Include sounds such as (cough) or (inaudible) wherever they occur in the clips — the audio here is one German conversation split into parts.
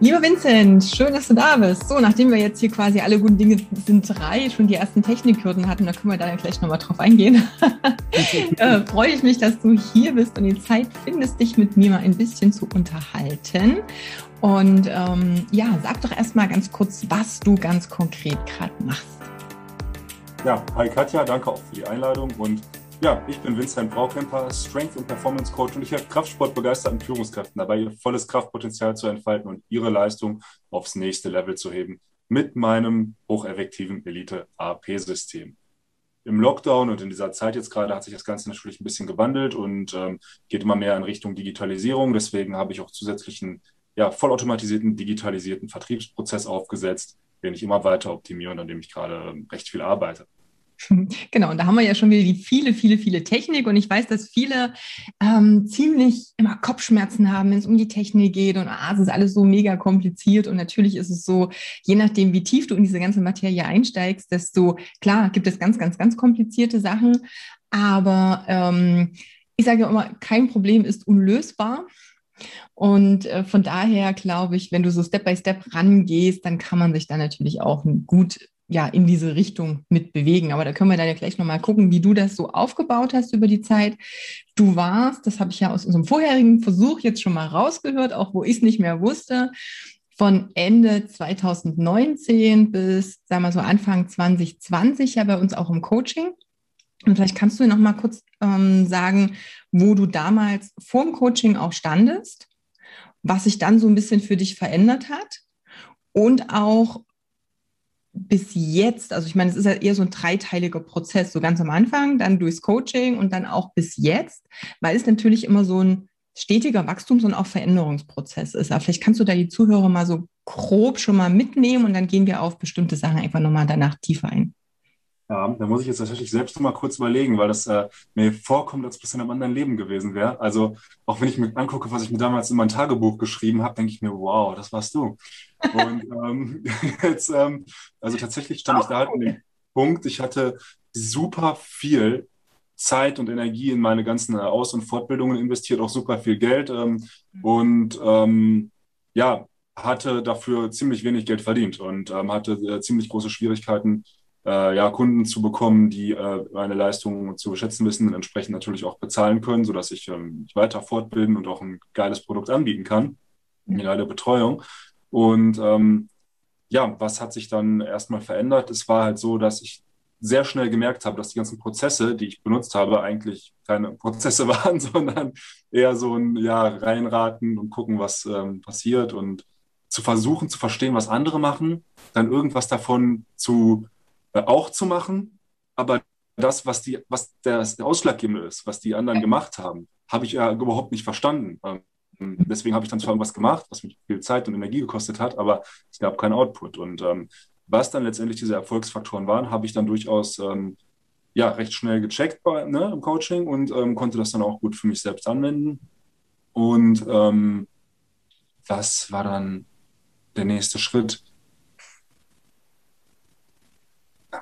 Lieber Vincent, schön, dass du da bist. So, nachdem wir jetzt hier quasi alle guten Dinge sind drei schon die ersten Technikhürden hatten, da können wir da ja gleich nochmal drauf eingehen. (laughs) äh, freue ich mich, dass du hier bist und die Zeit findest, dich mit mir mal ein bisschen zu unterhalten. Und ähm, ja, sag doch erstmal ganz kurz, was du ganz konkret gerade machst. Ja, hi Katja, danke auch für die Einladung und ja, ich bin Vincent Braukemper, Strength- und Performance Coach und ich helfe Kraftsportbegeisterten Führungskräften dabei, ihr volles Kraftpotenzial zu entfalten und ihre Leistung aufs nächste Level zu heben mit meinem hocheffektiven Elite-AP-System. Im Lockdown und in dieser Zeit jetzt gerade hat sich das Ganze natürlich ein bisschen gewandelt und ähm, geht immer mehr in Richtung Digitalisierung. Deswegen habe ich auch zusätzlichen, ja, vollautomatisierten, digitalisierten Vertriebsprozess aufgesetzt, den ich immer weiter optimiere und an dem ich gerade ähm, recht viel arbeite. (laughs) Genau, und da haben wir ja schon wieder die viele, viele, viele Technik. Und ich weiß, dass viele ähm, ziemlich immer Kopfschmerzen haben, wenn es um die Technik geht. Und ah, es ist alles so mega kompliziert. Und natürlich ist es so, je nachdem, wie tief du in diese ganze Materie einsteigst, desto klar gibt es ganz, ganz, ganz komplizierte Sachen. Aber ähm, ich sage ja immer, kein Problem ist unlösbar. Und äh, von daher glaube ich, wenn du so Step by Step rangehst, dann kann man sich da natürlich auch gut ja, in diese Richtung mit bewegen. Aber da können wir dann ja gleich nochmal gucken, wie du das so aufgebaut hast über die Zeit. Du warst, das habe ich ja aus unserem vorherigen Versuch jetzt schon mal rausgehört, auch wo ich es nicht mehr wusste, von Ende 2019 bis, sagen wir so, Anfang 2020 ja bei uns auch im Coaching. Und vielleicht kannst du noch mal kurz ähm, sagen, wo du damals vor dem Coaching auch standest, was sich dann so ein bisschen für dich verändert hat und auch bis jetzt, also ich meine, es ist ja eher so ein dreiteiliger Prozess, so ganz am Anfang, dann durchs Coaching und dann auch bis jetzt, weil es natürlich immer so ein stetiger Wachstums- und auch Veränderungsprozess ist. Aber vielleicht kannst du da die Zuhörer mal so grob schon mal mitnehmen und dann gehen wir auf bestimmte Sachen einfach nochmal danach tiefer ein. Ja, da muss ich jetzt tatsächlich selbst mal kurz überlegen, weil das äh, mir vorkommt, als ob es in einem anderen Leben gewesen wäre. Also auch wenn ich mir angucke, was ich mir damals in mein Tagebuch geschrieben habe, denke ich mir, wow, das warst du. Und (laughs) ähm, (laughs) jetzt, ähm, also tatsächlich stand ich da halt an dem Punkt, ich hatte super viel Zeit und Energie in meine ganzen Aus- und Fortbildungen investiert, auch super viel Geld ähm, mhm. und ähm, ja, hatte dafür ziemlich wenig Geld verdient und ähm, hatte äh, ziemlich große Schwierigkeiten, äh, ja, Kunden zu bekommen, die äh, meine Leistungen zu schätzen wissen und entsprechend natürlich auch bezahlen können, sodass ich ähm, mich weiter fortbilden und auch ein geiles Produkt anbieten kann, eine geile Betreuung. Und ähm, ja, was hat sich dann erstmal verändert? Es war halt so, dass ich sehr schnell gemerkt habe, dass die ganzen Prozesse, die ich benutzt habe, eigentlich keine (laughs) Prozesse waren, sondern eher so ein ja, reinraten und gucken, was ähm, passiert und zu versuchen zu verstehen, was andere machen, dann irgendwas davon zu auch zu machen, aber das, was die, was das Ausschlaggebende ist, was die anderen gemacht haben, habe ich ja überhaupt nicht verstanden. Ähm, deswegen habe ich dann zwar irgendwas gemacht, was mich viel Zeit und Energie gekostet hat, aber es gab keinen Output. Und ähm, was dann letztendlich diese Erfolgsfaktoren waren, habe ich dann durchaus ähm, ja, recht schnell gecheckt bei, ne, im Coaching und ähm, konnte das dann auch gut für mich selbst anwenden. Und ähm, was war dann der nächste Schritt?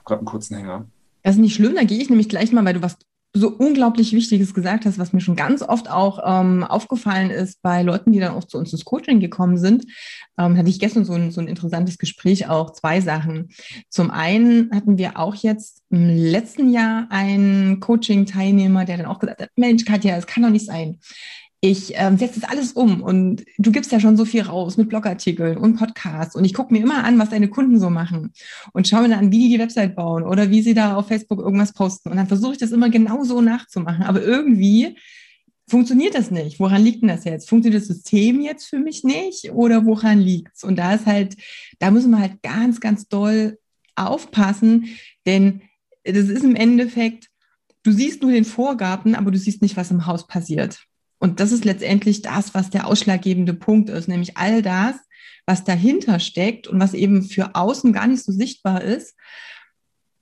Habe gerade einen kurzen Hänger. Das ist nicht schlimm, da gehe ich nämlich gleich mal, weil du was so unglaublich Wichtiges gesagt hast, was mir schon ganz oft auch ähm, aufgefallen ist bei Leuten, die dann auch zu uns ins Coaching gekommen sind. Ähm, hatte ich gestern so ein, so ein interessantes Gespräch auch. Zwei Sachen. Zum einen hatten wir auch jetzt im letzten Jahr einen Coaching-Teilnehmer, der dann auch gesagt hat, Mensch, Katja, es kann doch nicht sein ich ähm, setze das alles um und du gibst ja schon so viel raus mit Blogartikeln und Podcasts und ich gucke mir immer an, was deine Kunden so machen und schaue mir dann an, wie die die Website bauen oder wie sie da auf Facebook irgendwas posten und dann versuche ich das immer genau so nachzumachen, aber irgendwie funktioniert das nicht. Woran liegt denn das jetzt? Funktioniert das System jetzt für mich nicht oder woran liegt's? Und da ist halt, da müssen wir halt ganz, ganz doll aufpassen, denn das ist im Endeffekt, du siehst nur den Vorgarten, aber du siehst nicht, was im Haus passiert. Und das ist letztendlich das, was der ausschlaggebende Punkt ist, nämlich all das, was dahinter steckt und was eben für außen gar nicht so sichtbar ist.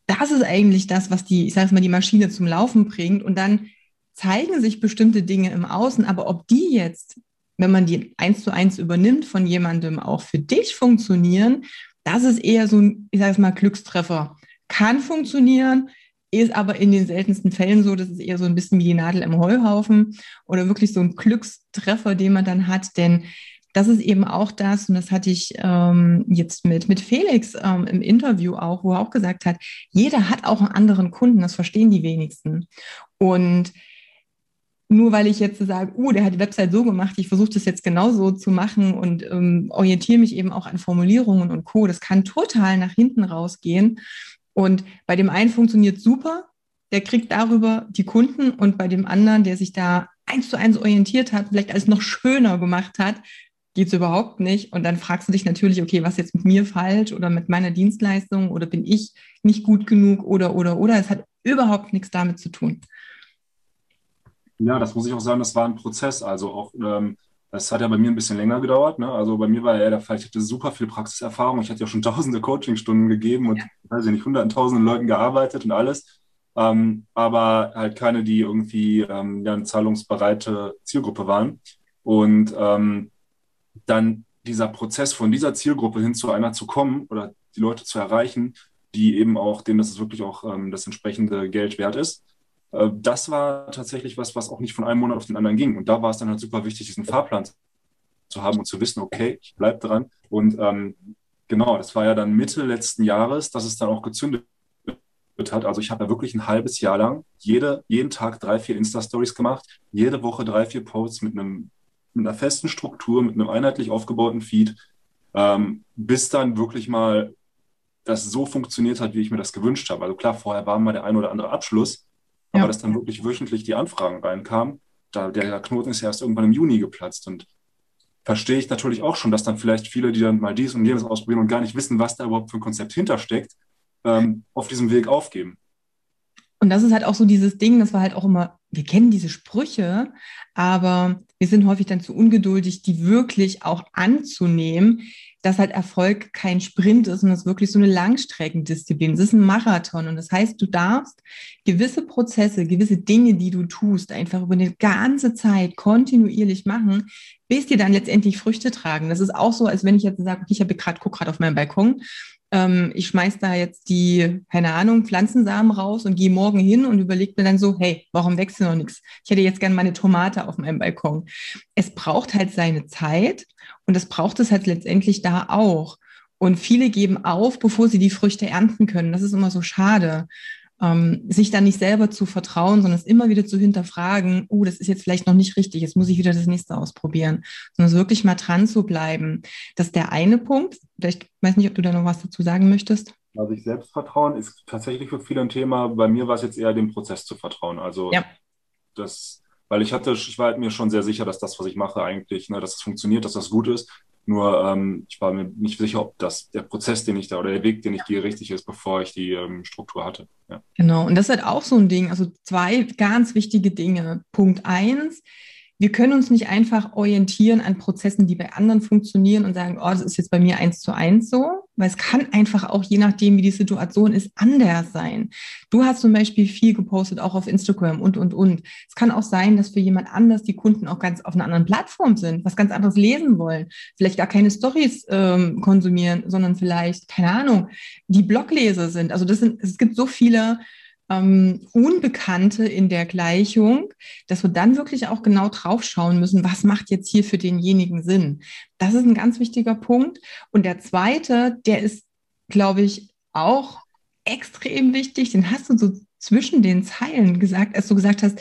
Das ist eigentlich das, was die, ich sage mal, die Maschine zum Laufen bringt. Und dann zeigen sich bestimmte Dinge im Außen, aber ob die jetzt, wenn man die eins zu eins übernimmt von jemandem auch für dich funktionieren, das ist eher so ein, ich sage mal, Glückstreffer. Kann funktionieren, ist aber in den seltensten Fällen so, das ist eher so ein bisschen wie die Nadel im Heuhaufen oder wirklich so ein Glückstreffer, den man dann hat, denn das ist eben auch das, und das hatte ich ähm, jetzt mit, mit Felix ähm, im Interview auch, wo er auch gesagt hat, jeder hat auch einen anderen Kunden, das verstehen die wenigsten. Und nur weil ich jetzt sage, uh, der hat die Website so gemacht, ich versuche das jetzt genauso zu machen und ähm, orientiere mich eben auch an Formulierungen und Co. Das kann total nach hinten rausgehen. Und bei dem einen funktioniert super, der kriegt darüber die Kunden und bei dem anderen, der sich da eins zu eins orientiert hat, vielleicht alles noch schöner gemacht hat, geht es überhaupt nicht. Und dann fragst du dich natürlich, okay, was ist jetzt mit mir falsch oder mit meiner Dienstleistung oder bin ich nicht gut genug oder, oder, oder. Es hat überhaupt nichts damit zu tun. Ja, das muss ich auch sagen, das war ein Prozess. Also auch, ähm, das hat ja bei mir ein bisschen länger gedauert. Ne? Also bei mir war ja der Fall, ich hatte super viel Praxiserfahrung. Ich hatte ja schon tausende Coachingstunden gegeben und, ja. weiß ich nicht, hunderten, tausenden Leuten gearbeitet und alles. Ähm, aber halt keine, die irgendwie ähm, ja, eine zahlungsbereite Zielgruppe waren. Und ähm, dann dieser Prozess von dieser Zielgruppe hin zu einer zu kommen oder die Leute zu erreichen, die eben auch, denen das wirklich auch ähm, das entsprechende Geld wert ist. Äh, das war tatsächlich was, was auch nicht von einem Monat auf den anderen ging. Und da war es dann halt super wichtig, diesen Fahrplan zu haben und zu wissen, okay, ich bleibe dran. Und ähm, genau, das war ja dann Mitte letzten Jahres, dass es dann auch gezündet hat. Also ich habe ja wirklich ein halbes Jahr lang jede, jeden Tag drei, vier Insta-Stories gemacht, jede Woche drei, vier Posts mit einem mit einer festen Struktur, mit einem einheitlich aufgebauten Feed, ähm, bis dann wirklich mal das so funktioniert hat, wie ich mir das gewünscht habe. Also klar, vorher war mal der ein oder andere Abschluss, aber ja. dass dann wirklich wöchentlich die Anfragen reinkamen, da, der Knoten ist ja erst irgendwann im Juni geplatzt und verstehe ich natürlich auch schon, dass dann vielleicht viele, die dann mal dies und jenes ausprobieren und gar nicht wissen, was da überhaupt für ein Konzept hintersteckt, ähm, auf diesem Weg aufgeben. Und das ist halt auch so dieses Ding, das war halt auch immer, wir kennen diese Sprüche, aber wir sind häufig dann zu ungeduldig, die wirklich auch anzunehmen, dass halt Erfolg kein Sprint ist und es wirklich so eine Langstreckendisziplin. Es ist ein Marathon und das heißt, du darfst gewisse Prozesse, gewisse Dinge, die du tust, einfach über eine ganze Zeit kontinuierlich machen, bis die dann letztendlich Früchte tragen. Das ist auch so, als wenn ich jetzt sage, okay, ich habe gerade, guck gerade auf meinem Balkon ähm, ich schmeiß da jetzt die, keine Ahnung, Pflanzensamen raus und gehe morgen hin und überlege mir dann so, hey, warum wächst noch nichts? Ich hätte jetzt gerne meine Tomate auf meinem Balkon. Es braucht halt seine Zeit und es braucht es halt letztendlich da auch. Und viele geben auf, bevor sie die Früchte ernten können. Das ist immer so schade ähm, sich dann nicht selber zu vertrauen, sondern es immer wieder zu hinterfragen, oh, das ist jetzt vielleicht noch nicht richtig, jetzt muss ich wieder das nächste ausprobieren, sondern wirklich mal dran zu bleiben. Das ist der eine Punkt. Vielleicht weiß nicht, ob du da noch was dazu sagen möchtest. Also ich Selbstvertrauen ist tatsächlich für viele ein Thema. Bei mir war es jetzt eher dem Prozess zu vertrauen. Also ja. das, weil ich hatte, ich war halt mir schon sehr sicher, dass das, was ich mache, eigentlich, ne, dass es funktioniert, dass das gut ist. Nur ähm, ich war mir nicht sicher, ob das der Prozess, den ich da oder der Weg, den ich gehe, richtig ist, bevor ich die ähm, Struktur hatte. Ja. Genau, und das ist halt auch so ein Ding. Also zwei ganz wichtige Dinge. Punkt eins, wir können uns nicht einfach orientieren an Prozessen, die bei anderen funktionieren und sagen, oh, das ist jetzt bei mir eins zu eins so, weil es kann einfach auch, je nachdem, wie die Situation ist, anders sein. Du hast zum Beispiel viel gepostet, auch auf Instagram und, und, und. Es kann auch sein, dass für jemand anders die Kunden auch ganz auf einer anderen Plattform sind, was ganz anderes lesen wollen, vielleicht gar keine Stories ähm, konsumieren, sondern vielleicht, keine Ahnung, die Blogleser sind. Also das sind, es gibt so viele ähm, Unbekannte in der Gleichung, dass wir dann wirklich auch genau drauf schauen müssen, was macht jetzt hier für denjenigen Sinn. Das ist ein ganz wichtiger Punkt. Und der zweite, der ist, glaube ich, auch extrem wichtig, den hast du so zwischen den Zeilen gesagt, als du gesagt hast,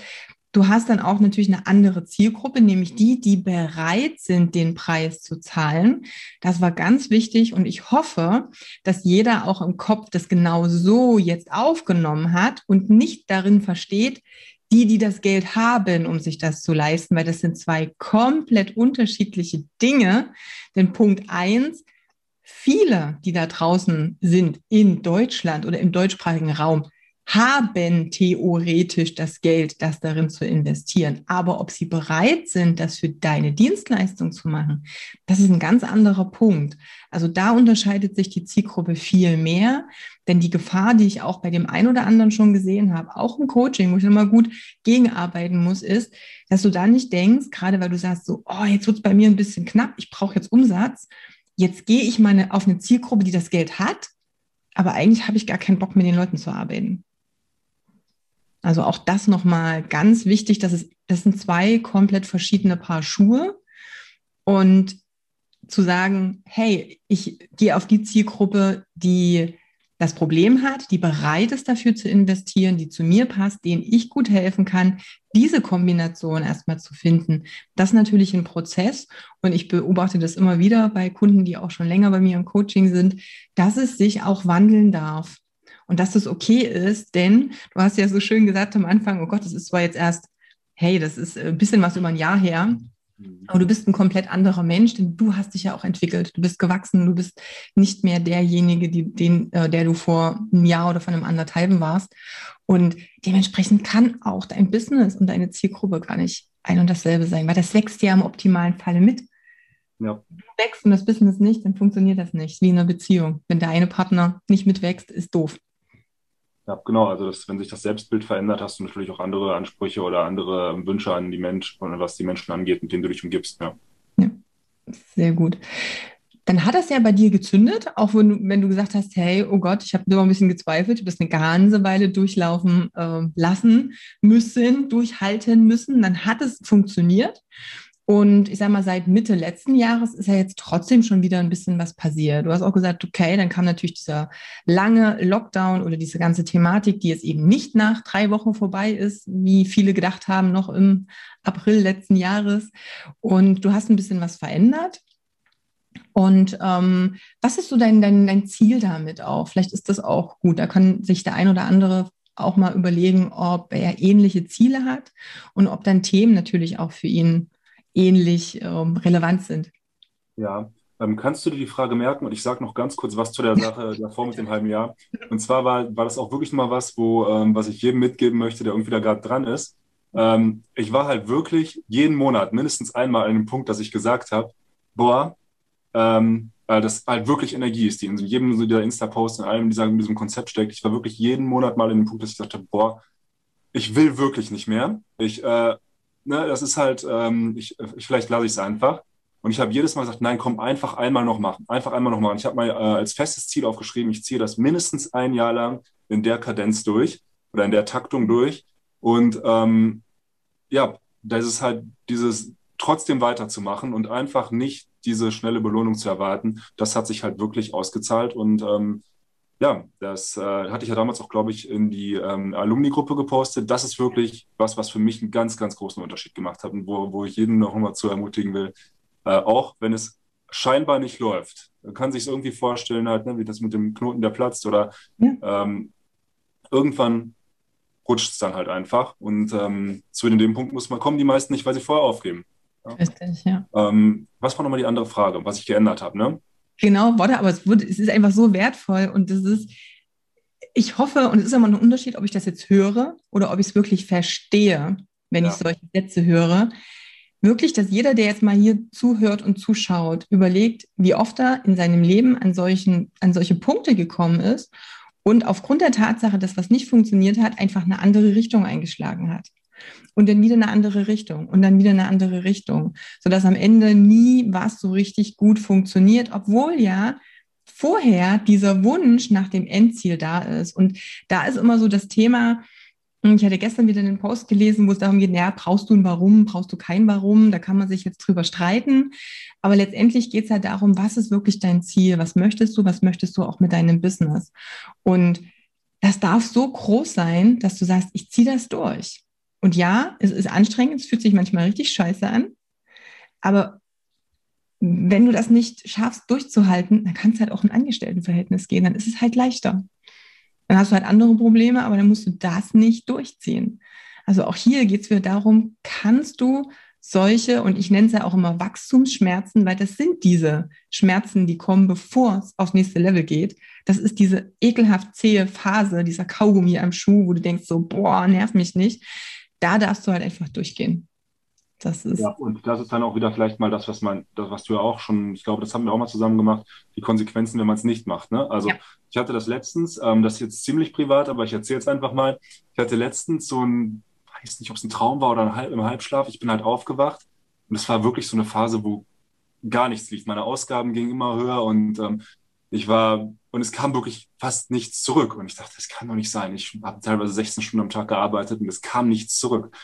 Du hast dann auch natürlich eine andere Zielgruppe, nämlich die, die bereit sind, den Preis zu zahlen. Das war ganz wichtig und ich hoffe, dass jeder auch im Kopf das genau so jetzt aufgenommen hat und nicht darin versteht, die, die das Geld haben, um sich das zu leisten, weil das sind zwei komplett unterschiedliche Dinge. Denn Punkt eins, viele, die da draußen sind in Deutschland oder im deutschsprachigen Raum, haben theoretisch das Geld, das darin zu investieren. Aber ob sie bereit sind, das für deine Dienstleistung zu machen, das ist ein ganz anderer Punkt. Also da unterscheidet sich die Zielgruppe viel mehr. Denn die Gefahr, die ich auch bei dem einen oder anderen schon gesehen habe, auch im Coaching, wo ich immer gut gegenarbeiten muss, ist, dass du da nicht denkst, gerade weil du sagst so, oh, jetzt wird es bei mir ein bisschen knapp, ich brauche jetzt Umsatz. Jetzt gehe ich mal auf eine Zielgruppe, die das Geld hat, aber eigentlich habe ich gar keinen Bock, mit den Leuten zu arbeiten. Also auch das nochmal ganz wichtig, dass es, das sind zwei komplett verschiedene Paar Schuhe. Und zu sagen, hey, ich gehe auf die Zielgruppe, die das Problem hat, die bereit ist dafür zu investieren, die zu mir passt, denen ich gut helfen kann, diese Kombination erstmal zu finden. Das ist natürlich ein Prozess und ich beobachte das immer wieder bei Kunden, die auch schon länger bei mir im Coaching sind, dass es sich auch wandeln darf und dass das okay ist, denn du hast ja so schön gesagt am Anfang, oh Gott, das ist zwar jetzt erst, hey, das ist ein bisschen was über ein Jahr her, mhm. aber du bist ein komplett anderer Mensch, denn du hast dich ja auch entwickelt. Du bist gewachsen, du bist nicht mehr derjenige, die, den, äh, der du vor einem Jahr oder vor einem anderthalben warst. Und dementsprechend kann auch dein Business und deine Zielgruppe gar nicht ein und dasselbe sein, weil das wächst ja im optimalen Falle mit. Ja. Wenn du wächst und das Business nicht, dann funktioniert das nicht, wie in einer Beziehung. Wenn der eine Partner nicht mitwächst, ist doof. Ja, genau. Also das, wenn sich das Selbstbild verändert, hast du natürlich auch andere Ansprüche oder andere Wünsche an die Menschen, was die Menschen angeht, mit denen du dich umgibst. Ja. ja. Sehr gut. Dann hat das ja bei dir gezündet, auch wenn du, wenn du gesagt hast, hey, oh Gott, ich habe immer ein bisschen gezweifelt, ich habe das eine ganze Weile durchlaufen äh, lassen müssen, durchhalten müssen, dann hat es funktioniert. Und ich sage mal, seit Mitte letzten Jahres ist ja jetzt trotzdem schon wieder ein bisschen was passiert. Du hast auch gesagt, okay, dann kam natürlich dieser lange Lockdown oder diese ganze Thematik, die jetzt eben nicht nach drei Wochen vorbei ist, wie viele gedacht haben, noch im April letzten Jahres. Und du hast ein bisschen was verändert. Und ähm, was ist so dein, dein, dein Ziel damit auch? Vielleicht ist das auch gut. Da kann sich der ein oder andere auch mal überlegen, ob er ähnliche Ziele hat und ob dann Themen natürlich auch für ihn ähnlich ähm, relevant sind. Ja, ähm, kannst du dir die Frage merken? Und ich sage noch ganz kurz was zu der Sache (laughs) davor mit dem halben Jahr. Und zwar war, war das auch wirklich mal was, wo, ähm, was ich jedem mitgeben möchte, der irgendwie da gerade dran ist. Ähm, ich war halt wirklich jeden Monat mindestens einmal an dem Punkt, dass ich gesagt habe, boah, ähm, äh, das halt wirklich Energie ist, die in jedem so der Insta-Post, in allem dieser, in diesem Konzept steckt. Ich war wirklich jeden Monat mal in dem Punkt, dass ich habe, boah, ich will wirklich nicht mehr. Ich äh, ne, das ist halt, ähm, ich, ich, vielleicht lasse ich es einfach. Und ich habe jedes Mal gesagt, nein, komm, einfach einmal noch machen. Einfach einmal noch machen. Ich habe mal äh, als festes Ziel aufgeschrieben, ich ziehe das mindestens ein Jahr lang in der Kadenz durch oder in der Taktung durch. Und ähm, ja, das ist halt dieses trotzdem weiterzumachen und einfach nicht diese schnelle Belohnung zu erwarten. Das hat sich halt wirklich ausgezahlt und ähm, ja, das äh, hatte ich ja damals auch, glaube ich, in die ähm, Alumni-Gruppe gepostet. Das ist wirklich was, was für mich einen ganz, ganz großen Unterschied gemacht hat und wo, wo ich jeden noch einmal zu ermutigen will, äh, auch wenn es scheinbar nicht läuft. Man kann sich irgendwie vorstellen, halt, ne, wie das mit dem Knoten, der platzt oder ja. ähm, irgendwann rutscht es dann halt einfach. Und ähm, zu dem Punkt muss man kommen, die meisten nicht, weil sie vorher aufgeben. Ja? Richtig, ja. Ähm, was war nochmal die andere Frage, was ich geändert habe, ne? Genau, Worte, aber es, wurde, es ist einfach so wertvoll und das ist, ich hoffe, und es ist immer ein Unterschied, ob ich das jetzt höre oder ob ich es wirklich verstehe, wenn ja. ich solche Sätze höre. Wirklich, dass jeder, der jetzt mal hier zuhört und zuschaut, überlegt, wie oft er in seinem Leben an, solchen, an solche Punkte gekommen ist und aufgrund der Tatsache, dass was nicht funktioniert hat, einfach eine andere Richtung eingeschlagen hat und dann wieder eine andere Richtung und dann wieder eine andere Richtung, sodass am Ende nie was so richtig gut funktioniert, obwohl ja vorher dieser Wunsch nach dem Endziel da ist. Und da ist immer so das Thema, ich hatte gestern wieder einen Post gelesen, wo es darum geht, naja, brauchst du ein Warum, brauchst du kein Warum, da kann man sich jetzt drüber streiten. Aber letztendlich geht es halt darum, was ist wirklich dein Ziel, was möchtest du, was möchtest du auch mit deinem Business. Und das darf so groß sein, dass du sagst, ich ziehe das durch. Und ja, es ist anstrengend, es fühlt sich manchmal richtig scheiße an. Aber wenn du das nicht schaffst, durchzuhalten, dann kann es halt auch ein Angestelltenverhältnis gehen. Dann ist es halt leichter. Dann hast du halt andere Probleme, aber dann musst du das nicht durchziehen. Also auch hier geht es wieder darum, kannst du solche, und ich nenne es ja auch immer Wachstumsschmerzen, weil das sind diese Schmerzen, die kommen, bevor es aufs nächste Level geht. Das ist diese ekelhaft zähe Phase, dieser Kaugummi am Schuh, wo du denkst so, boah, nerv mich nicht. Da darfst du halt einfach durchgehen. Das ist ja, und das ist dann auch wieder vielleicht mal das, was man, das, was du ja auch schon, ich glaube, das haben wir auch mal zusammen gemacht, die Konsequenzen, wenn man es nicht macht. Ne? Also ja. ich hatte das letztens, ähm, das ist jetzt ziemlich privat, aber ich erzähle es einfach mal. Ich hatte letztens so ein, weiß nicht, ob es ein Traum war oder ein Halb, im Halbschlaf. Ich bin halt aufgewacht und es war wirklich so eine Phase, wo gar nichts lief. Meine Ausgaben gingen immer höher und ähm, ich war, und es kam wirklich fast nichts zurück. Und ich dachte, das kann doch nicht sein. Ich habe teilweise 16 Stunden am Tag gearbeitet und es kam nichts zurück.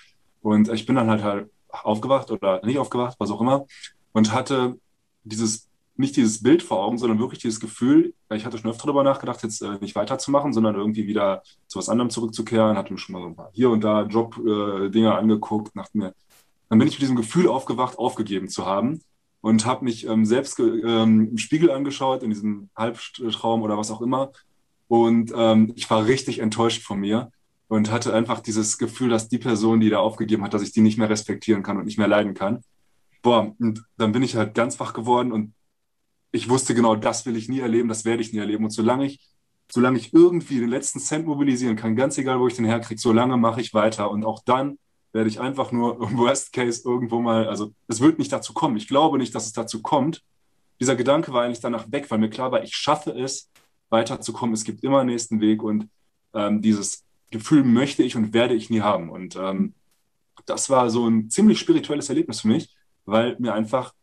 Und ich bin dann halt halt aufgewacht oder nicht aufgewacht, was auch immer, und hatte dieses, nicht dieses Bild vor Augen, sondern wirklich dieses Gefühl, ich hatte schon öfter darüber nachgedacht, jetzt äh, nicht weiterzumachen, sondern irgendwie wieder zu was anderem zurückzukehren, hatte mir schon mal so ein paar hier und da Job-Dinge äh, angeguckt, dachte mir, dann bin ich mit diesem Gefühl aufgewacht, aufgegeben zu haben und habe mich ähm, selbst ähm, im Spiegel angeschaut, in diesem Halbtraum oder was auch immer. Und ähm, ich war richtig enttäuscht von mir, und hatte einfach dieses Gefühl, dass die Person, die da aufgegeben hat, dass ich die nicht mehr respektieren kann und nicht mehr leiden kann. Boah, und dann bin ich halt ganz wach geworden und ich wusste genau, das will ich nie erleben, das werde ich nie erleben. Und solange ich, solange ich irgendwie den letzten Cent mobilisieren kann, ganz egal, wo ich den herkriege, solange mache ich weiter. Und auch dann werde ich einfach nur im (laughs) Worst Case irgendwo mal, also es wird nicht dazu kommen. Ich glaube nicht, dass es dazu kommt. Dieser Gedanke war eigentlich danach weg, weil mir klar war, ich schaffe es, weiterzukommen. Es gibt immer einen nächsten Weg und ähm, dieses Gefühl möchte ich und werde ich nie haben. Und ähm, das war so ein ziemlich spirituelles Erlebnis für mich, weil mir einfach,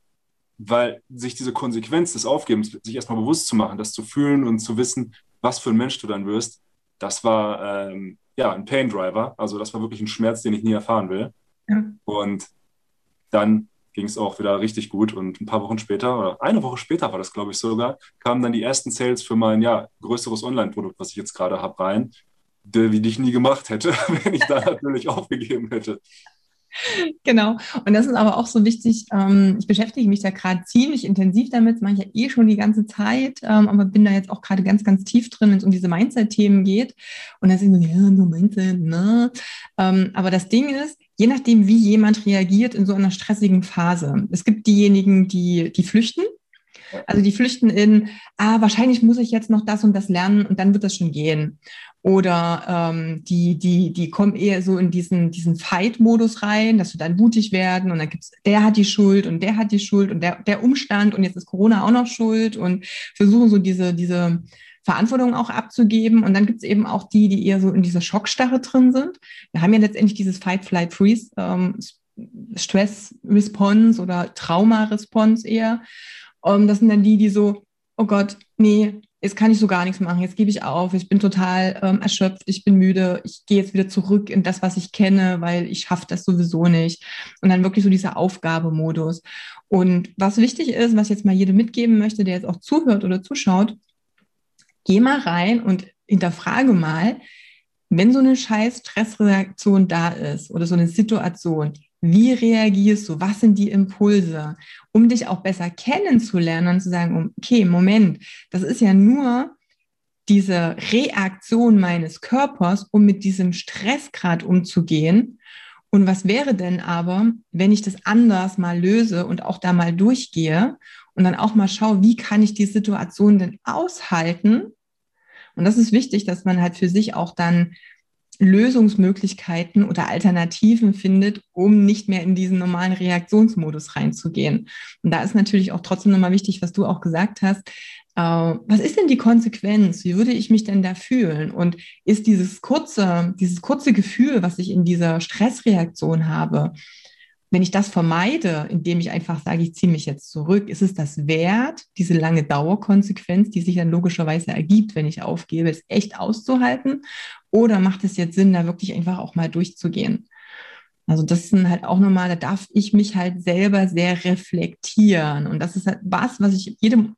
weil sich diese Konsequenz des Aufgebens, sich erstmal bewusst zu machen, das zu fühlen und zu wissen, was für ein Mensch du dann wirst, das war ähm, ja ein Pain Driver. Also das war wirklich ein Schmerz, den ich nie erfahren will. Ja. Und dann ging es auch wieder richtig gut. Und ein paar Wochen später, oder eine Woche später war das, glaube ich, sogar, kamen dann die ersten Sales für mein ja, größeres Online-Produkt, was ich jetzt gerade habe, rein der, wie ich nie gemacht hätte, (laughs) wenn ich da (laughs) natürlich aufgegeben hätte. (laughs) Genau. Und das ist aber auch so wichtig. Ähm, ich beschäftige mich da gerade ziemlich intensiv damit. Das mache ich ja eh schon die ganze Zeit, ähm, aber bin da jetzt auch gerade ganz, ganz tief drin, wenn es um diese Mindset-Themen geht. Und da sind so, ja, so Mindset, ne? Ähm, aber das Ding ist, je nachdem, wie jemand reagiert in so einer stressigen Phase. Es gibt diejenigen, die, die flüchten. Also die flüchten in, ah, wahrscheinlich muss ich jetzt noch das und das lernen und dann wird das schon gehen. Oder ähm, die, die, die kommen eher so in diesen, diesen Fight-Modus rein, dass wir dann mutig werden und dann gibt's, der hat die Schuld und der hat die Schuld und der, der Umstand und jetzt ist Corona auch noch schuld und versuchen so diese, diese Verantwortung auch abzugeben. Und dann gibt's eben auch die, die eher so in dieser Schockstarre drin sind. Wir haben ja letztendlich dieses Fight, Flight, Freeze, ähm, Stress-Response oder Trauma-Response eher. Um, ähm, das sind dann die, die so, oh Gott, nee, jetzt kann ich so gar nichts machen, jetzt gebe ich auf, ich bin total ähm, erschöpft, ich bin müde, ich gehe jetzt wieder zurück in das, was ich kenne, weil ich schaffe das sowieso nicht. Und dann wirklich so dieser Aufgabemodus. Und was wichtig ist, was jetzt mal jedem mitgeben möchte, der jetzt auch zuhört oder zuschaut, geh mal rein und hinterfrage mal, wenn so eine scheiß Stressreaktion da ist oder so eine Situation, wie reagierst du? Was sind die Impulse? Um dich auch besser kennenzulernen und zu sagen, okay, Moment, das ist ja nur diese Reaktion meines Körpers, um mit diesem Stressgrad umzugehen. Und was wäre denn aber, wenn ich das anders mal löse und auch da mal durchgehe und dann auch mal schaue, wie kann ich die Situation denn aushalten? Und das ist wichtig, dass man halt für sich auch dann Lösungsmöglichkeiten oder Alternativen findet, um nicht mehr in diesen normalen Reaktionsmodus reinzugehen. Und da ist natürlich auch trotzdem nochmal wichtig, was du auch gesagt hast. Äh, was ist denn die Konsequenz? Wie würde ich mich denn da fühlen? Und ist dieses kurze, dieses kurze Gefühl, was ich in dieser Stressreaktion habe, wenn ich das vermeide, indem ich einfach sage, ich ziehe mich jetzt zurück, ist es das wert, diese lange Dauerkonsequenz, die sich dann logischerweise ergibt, wenn ich aufgebe, es echt auszuhalten? Oder macht es jetzt Sinn, da wirklich einfach auch mal durchzugehen? Also das sind halt auch nochmal, da darf ich mich halt selber sehr reflektieren. Und das ist halt was, was ich jedem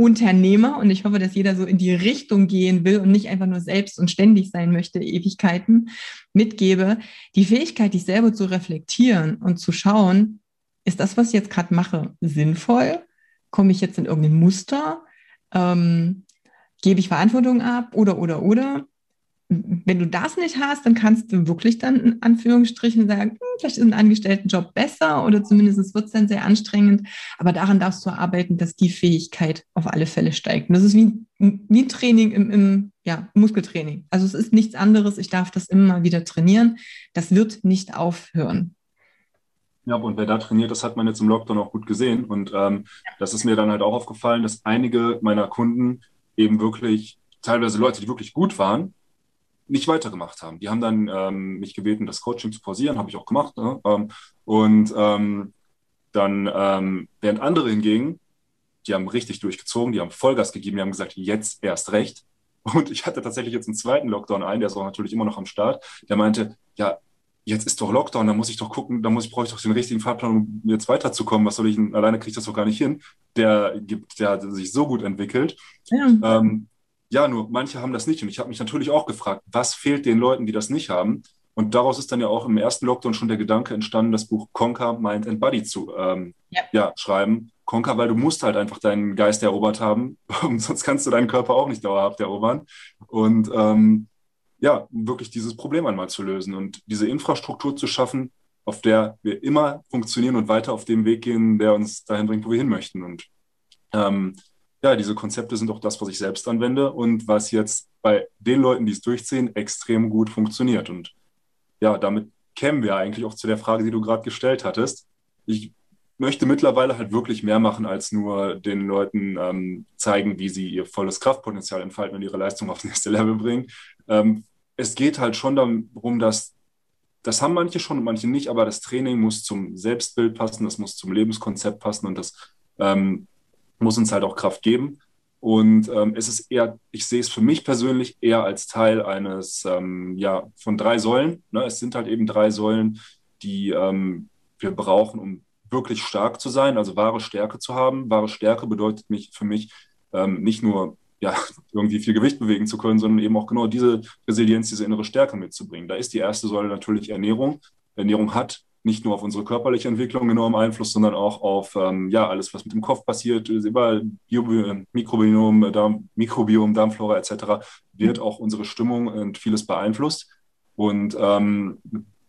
Unternehmer und ich hoffe, dass jeder so in die Richtung gehen will und nicht einfach nur selbst und ständig sein möchte, Ewigkeiten, mitgebe, die Fähigkeit, dich selber zu reflektieren und zu schauen, ist das, was ich jetzt gerade mache, sinnvoll? Komme ich jetzt in irgendein Muster? Ähm, gebe ich Verantwortung ab? Oder, oder, oder? Wenn du das nicht hast, dann kannst du wirklich dann in Anführungsstrichen sagen, hm, vielleicht ist ein Angestelltenjob besser oder zumindest wird es dann sehr anstrengend. Aber daran darfst du arbeiten, dass die Fähigkeit auf alle Fälle steigt. Und das ist wie, wie Training im, im ja, Muskeltraining. Also es ist nichts anderes. Ich darf das immer wieder trainieren. Das wird nicht aufhören. Ja, und wer da trainiert, das hat man jetzt im Lockdown auch gut gesehen. Und ähm, das ist mir dann halt auch aufgefallen, dass einige meiner Kunden eben wirklich, teilweise Leute, die wirklich gut waren, nicht weitergemacht haben. Die haben dann ähm, mich gebeten, das Coaching zu pausieren, habe ich auch gemacht. Ne? Ähm, und ähm, dann, ähm, während andere hingegen, die haben richtig durchgezogen, die haben Vollgas gegeben, die haben gesagt, jetzt erst recht. (laughs) Und ich hatte tatsächlich jetzt einen zweiten Lockdown ein, der ist auch natürlich immer noch am Start. Der meinte, ja, jetzt ist doch Lockdown, da muss ich doch gucken, da muss ich, brauche ich doch den richtigen Fahrplan, um jetzt weiterzukommen. Was soll ich denn? Alleine kriege ich das doch gar nicht hin. Der gibt, der hat sich so gut entwickelt. Ja. Ähm, ja, nur manche haben das nicht. Und ich habe mich natürlich auch gefragt, was fehlt den Leuten, die das nicht haben? Und daraus ist dann ja auch im ersten Lockdown schon der Gedanke entstanden, das Buch Conquer, Mind and Body zu ähm, ja. ja. schreiben. Conquer, weil du musst halt einfach deinen Geist erobert haben, (laughs) sonst kannst du deinen Körper auch nicht dauerhaft erobern. Und ähm, ja, wirklich dieses Problem einmal zu lösen und diese Infrastruktur zu schaffen, auf der wir immer funktionieren und weiter auf dem Weg gehen, der uns dahin bringt, wo wir hin möchten. Und ähm, ja, diese Konzepte sind auch das, was ich selbst anwende und was jetzt bei den Leuten, die es durchziehen, extrem gut funktioniert. Und ja, damit kämen wir eigentlich auch zu der Frage, die du gerade gestellt hattest. Ich möchte mittlerweile halt wirklich mehr machen, als nur den Leuten ähm, zeigen, wie sie ihr volles Kraftpotenzial entfalten und ihre Leistung aufs nächste Level bringen. Ähm, es geht halt schon darum, dass das haben manche schon und manche nicht, aber das Training muss zum Selbstbild passen, das muss zum Lebenskonzept passen und das ähm, muss uns halt auch Kraft geben. Und ähm, es ist eher, ich sehe es für mich persönlich eher als Teil eines, ähm, ja, von drei Säulen. Ne? Es sind halt eben drei Säulen, die ähm, wir brauchen, um wirklich stark zu sein, also wahre Stärke zu haben. Wahre Stärke bedeutet mich, für mich ähm, nicht nur ja, (laughs) irgendwie viel Gewicht bewegen zu können, sondern eben auch genau diese Resilienz, diese innere Stärke mitzubringen. Da ist die erste Säule natürlich Ernährung. Ernährung hat nicht nur auf unsere körperliche Entwicklung enorm Einfluss, sondern auch auf ähm, ja, alles, was mit dem Kopf passiert, über Bio Mikrobiom, Darm, Mikrobiom, Darmflora etc., wird auch unsere Stimmung und vieles beeinflusst. Und ähm,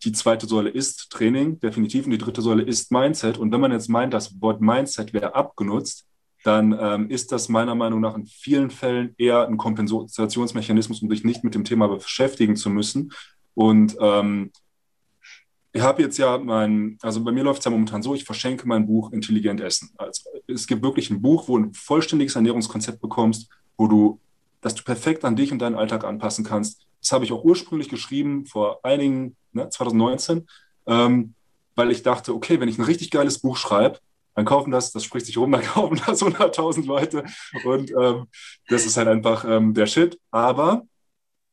die zweite Säule ist Training, definitiv. Und die dritte Säule ist Mindset. Und wenn man jetzt meint, das Wort Mindset wäre abgenutzt, dann ähm, ist das meiner Meinung nach in vielen Fällen eher ein Kompensationsmechanismus, um sich nicht mit dem Thema beschäftigen zu müssen. Und ähm, ich habe jetzt ja mein, also bei mir läuft es ja momentan so, ich verschenke mein Buch Intelligent Essen. Also es gibt wirklich ein Buch, wo du ein vollständiges Ernährungskonzept bekommst, wo du, das du perfekt an dich und deinen Alltag anpassen kannst. Das habe ich auch ursprünglich geschrieben vor einigen, ne, 2019, ähm, weil ich dachte, okay, wenn ich ein richtig geiles Buch schreibe, dann kaufen das, das spricht sich rum, (laughs) dann kaufen das 100.000 Leute und ähm, das ist halt einfach ähm, der Shit. Aber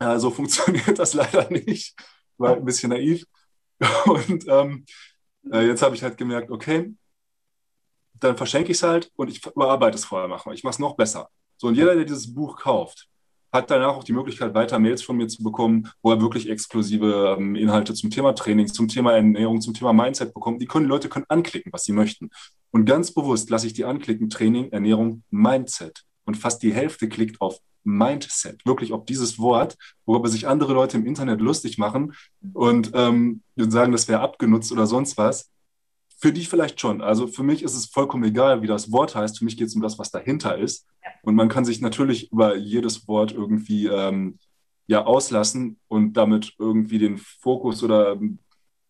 äh, so (laughs) funktioniert das leider nicht. War ein bisschen naiv. (laughs) Und ähm, äh, jetzt habe ich halt gemerkt, okay, dann verschenke ich es halt und ich überarbeite es vorher machen. Ich mache es noch besser. So, und jeder, der dieses Buch kauft, hat danach auch die Möglichkeit, weiter Mails von mir zu bekommen, wo er wirklich exklusive ähm, Inhalte zum Thema Training, zum Thema Ernährung, zum Thema Mindset bekommt. Die können, Leute können anklicken, was sie möchten. Und ganz bewusst lasse ich die anklicken, Training, Ernährung, Mindset. Und fast die Hälfte klickt auf Mindset, wirklich ob dieses Wort, worüber sich andere Leute im Internet lustig machen und ähm, sagen, das wäre abgenutzt oder sonst was. Für dich vielleicht schon. Also für mich ist es vollkommen egal, wie das Wort heißt. Für mich geht es um das, was dahinter ist. Und man kann sich natürlich über jedes Wort irgendwie ähm, ja auslassen und damit irgendwie den Fokus oder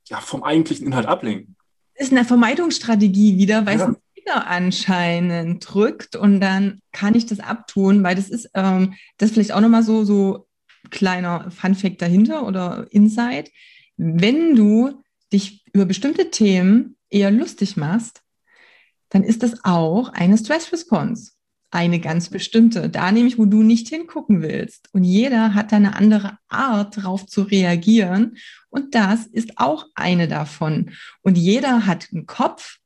ja, vom eigentlichen Inhalt ablenken. Ist eine Vermeidungsstrategie wieder, weil ja. es Finger anscheinend drückt und dann kann ich das abtun, weil das ist, ähm, das vielleicht auch nochmal so, so kleiner Funfact dahinter oder Insight. Wenn du dich über bestimmte Themen eher lustig machst, dann ist das auch eine Stress Response. Eine ganz bestimmte. Da nämlich, wo du nicht hingucken willst. Und jeder hat da eine andere Art, darauf zu reagieren. Und das ist auch eine davon. Und jeder hat einen Kopf,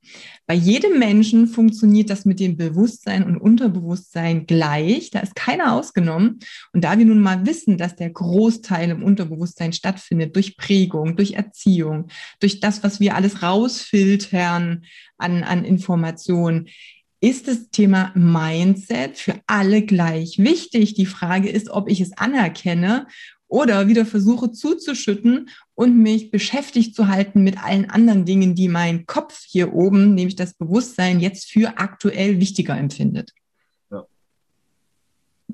bei jedem Menschen funktioniert das mit dem Bewusstsein und Unterbewusstsein gleich. Da ist keiner ausgenommen. Und da wir nun mal wissen, dass der Großteil im Unterbewusstsein stattfindet, durch Prägung, durch Erziehung, durch das, was wir alles rausfiltern an, an Informationen, ist das Thema Mindset für alle gleich wichtig. Die Frage ist, ob ich es anerkenne oder wieder versuche zuzuschütten und mich beschäftigt zu halten mit allen anderen Dingen, die mein Kopf hier oben, nämlich das Bewusstsein, jetzt für aktuell wichtiger empfindet. Ja.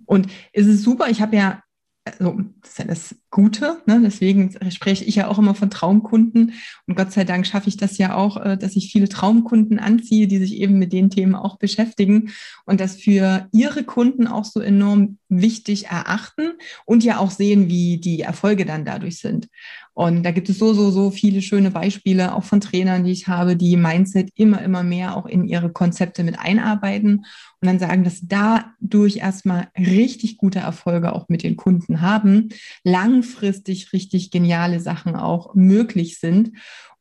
Und es ist super, ich habe ja also das ist ja das Gute, ne? deswegen spreche ich ja auch immer von Traumkunden und Gott sei Dank schaffe ich das ja auch, äh, dass ich viele Traumkunden anziehe, die sich eben mit den Themen auch beschäftigen und das für ihre Kunden auch so enorm wichtig erachten und ja auch sehen, wie die Erfolge dann dadurch sind. Und da gibt es so, so, so viele schöne Beispiele auch von Trainern, die ich habe, die Mindset immer, immer mehr auch in ihre Konzepte mit einarbeiten und dann sagen, dass dadurch erstmal richtig gute Erfolge auch mit den Kunden haben, langfristig richtig geniale Sachen auch möglich sind.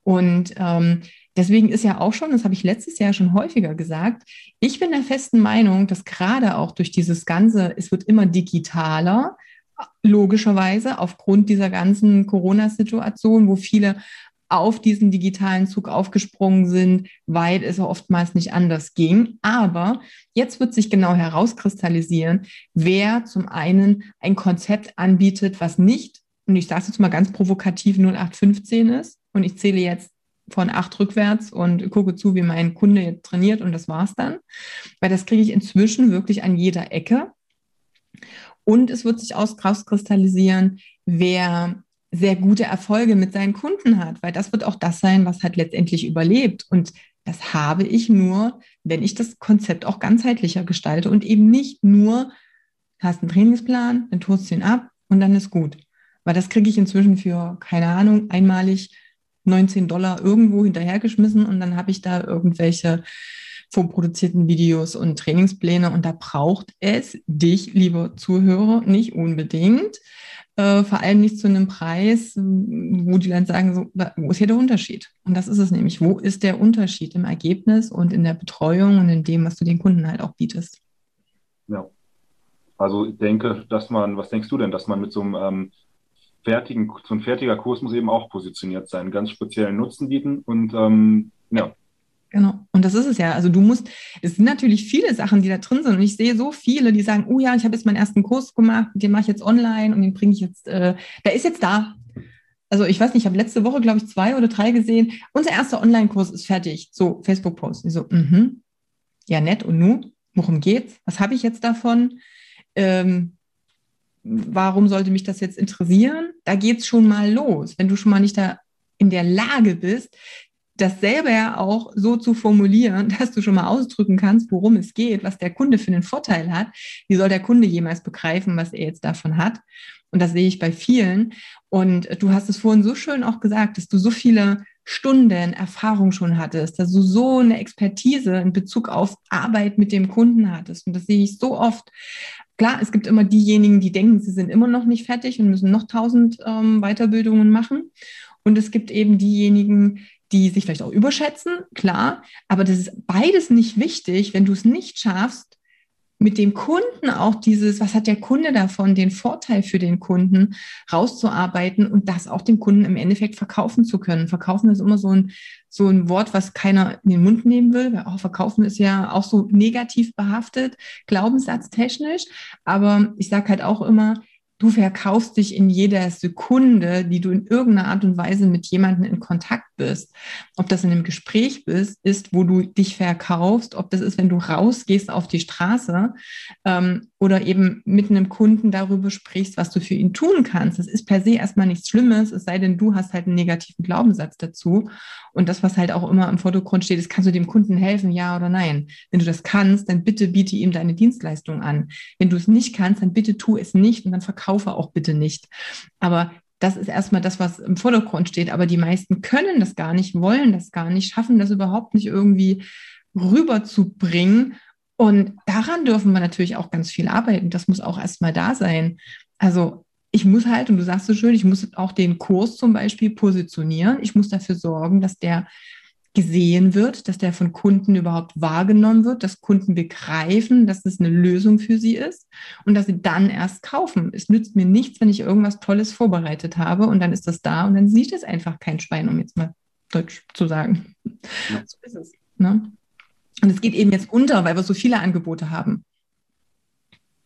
Und ähm, deswegen ist ja auch schon, das habe ich letztes Jahr schon häufiger gesagt, ich bin der festen Meinung, dass gerade auch durch dieses Ganze, es wird immer digitaler, logischerweise aufgrund dieser ganzen Corona-Situation, wo viele auf diesen digitalen Zug aufgesprungen sind, weil es oftmals nicht anders ging. Aber jetzt wird sich genau herauskristallisieren, wer zum einen ein Konzept anbietet, was nicht, und ich sage es jetzt mal ganz provokativ, 0815 ist. Und ich zähle jetzt von acht rückwärts und gucke zu, wie mein Kunde jetzt trainiert und das war's dann. Weil das kriege ich inzwischen wirklich an jeder Ecke. Und es wird sich auskristallisieren, wer sehr gute Erfolge mit seinen Kunden hat, weil das wird auch das sein, was halt letztendlich überlebt. Und das habe ich nur, wenn ich das Konzept auch ganzheitlicher gestalte und eben nicht nur, hast einen Trainingsplan, dann tust du ihn ab und dann ist gut. Weil das kriege ich inzwischen für, keine Ahnung, einmalig 19 Dollar irgendwo hinterhergeschmissen und dann habe ich da irgendwelche vorproduzierten Videos und Trainingspläne. Und da braucht es dich, liebe Zuhörer, nicht unbedingt. Äh, vor allem nicht zu einem Preis, wo die dann sagen, so, wo ist hier der Unterschied? Und das ist es nämlich. Wo ist der Unterschied im Ergebnis und in der Betreuung und in dem, was du den Kunden halt auch bietest? Ja. Also ich denke, dass man, was denkst du denn, dass man mit so einem ähm, fertigen, so ein fertiger Kurs muss eben auch positioniert sein, ganz speziellen Nutzen bieten und ähm, ja, Genau. Und das ist es ja. Also du musst, es sind natürlich viele Sachen, die da drin sind. Und ich sehe so viele, die sagen, oh ja, ich habe jetzt meinen ersten Kurs gemacht, den mache ich jetzt online und den bringe ich jetzt, äh, der ist jetzt da. Also ich weiß nicht, ich habe letzte Woche, glaube ich, zwei oder drei gesehen. Unser erster Online-Kurs ist fertig. So, Facebook-Post. Ich so, mhm. Ja, nett. Und nun? Worum geht's? Was habe ich jetzt davon? Ähm, warum sollte mich das jetzt interessieren? Da geht's schon mal los. Wenn du schon mal nicht da in der Lage bist, das selber ja auch so zu formulieren, (laughs) dass du schon mal ausdrücken kannst, worum es geht, was der Kunde für einen Vorteil hat. Wie soll der Kunde jemals begreifen, was er jetzt davon hat? Und das sehe ich bei vielen. Und du hast es vorhin so schön auch gesagt, dass du so viele Stunden Erfahrung schon hattest, dass du so eine Expertise in Bezug auf Arbeit mit dem Kunden hattest. Und das sehe ich so oft. Klar, es gibt immer diejenigen, die denken, sie sind immer noch nicht fertig und müssen noch tausend ähm, Weiterbildungen machen. Und es gibt eben diejenigen, die sich vielleicht auch überschätzen, klar, aber das ist beides nicht wichtig, wenn du es nicht schaffst, mit dem Kunden auch dieses, was hat der Kunde davon, den Vorteil für den Kunden rauszuarbeiten und das auch dem Kunden im Endeffekt verkaufen zu können. Verkaufen ist immer so ein, so ein Wort, was keiner in den Mund nehmen will, weil auch Verkaufen ist ja auch so negativ behaftet, glaubenssatztechnisch. Aber ich sage halt auch immer, du verkaufst dich in jeder Sekunde, die du in irgendeiner Art und Weise mit jemandem in Kontakt bist. Ob das in einem Gespräch bist, ist, wo du dich verkaufst, ob das ist, wenn du rausgehst auf die Straße ähm, oder eben mit einem Kunden darüber sprichst, was du für ihn tun kannst. Das ist per se erstmal nichts Schlimmes, es sei denn, du hast halt einen negativen Glaubenssatz dazu. Und das, was halt auch immer im Vordergrund steht, ist, kannst du dem Kunden helfen, ja oder nein? Wenn du das kannst, dann bitte biete ihm deine Dienstleistung an. Wenn du es nicht kannst, dann bitte tu es nicht und dann verkaufe auch bitte nicht. Aber das ist erstmal das, was im Vordergrund steht. Aber die meisten können das gar nicht, wollen das gar nicht, schaffen das überhaupt nicht irgendwie rüberzubringen. Und daran dürfen wir natürlich auch ganz viel arbeiten. Das muss auch erstmal da sein. Also ich muss halt, und du sagst so schön, ich muss auch den Kurs zum Beispiel positionieren. Ich muss dafür sorgen, dass der gesehen wird, dass der von Kunden überhaupt wahrgenommen wird, dass Kunden begreifen, dass es eine Lösung für sie ist und dass sie dann erst kaufen. Es nützt mir nichts, wenn ich irgendwas Tolles vorbereitet habe und dann ist das da und dann sieht es einfach kein Schwein, um jetzt mal Deutsch zu sagen. Ja. So ist es. Ne? Und es geht eben jetzt unter, weil wir so viele Angebote haben.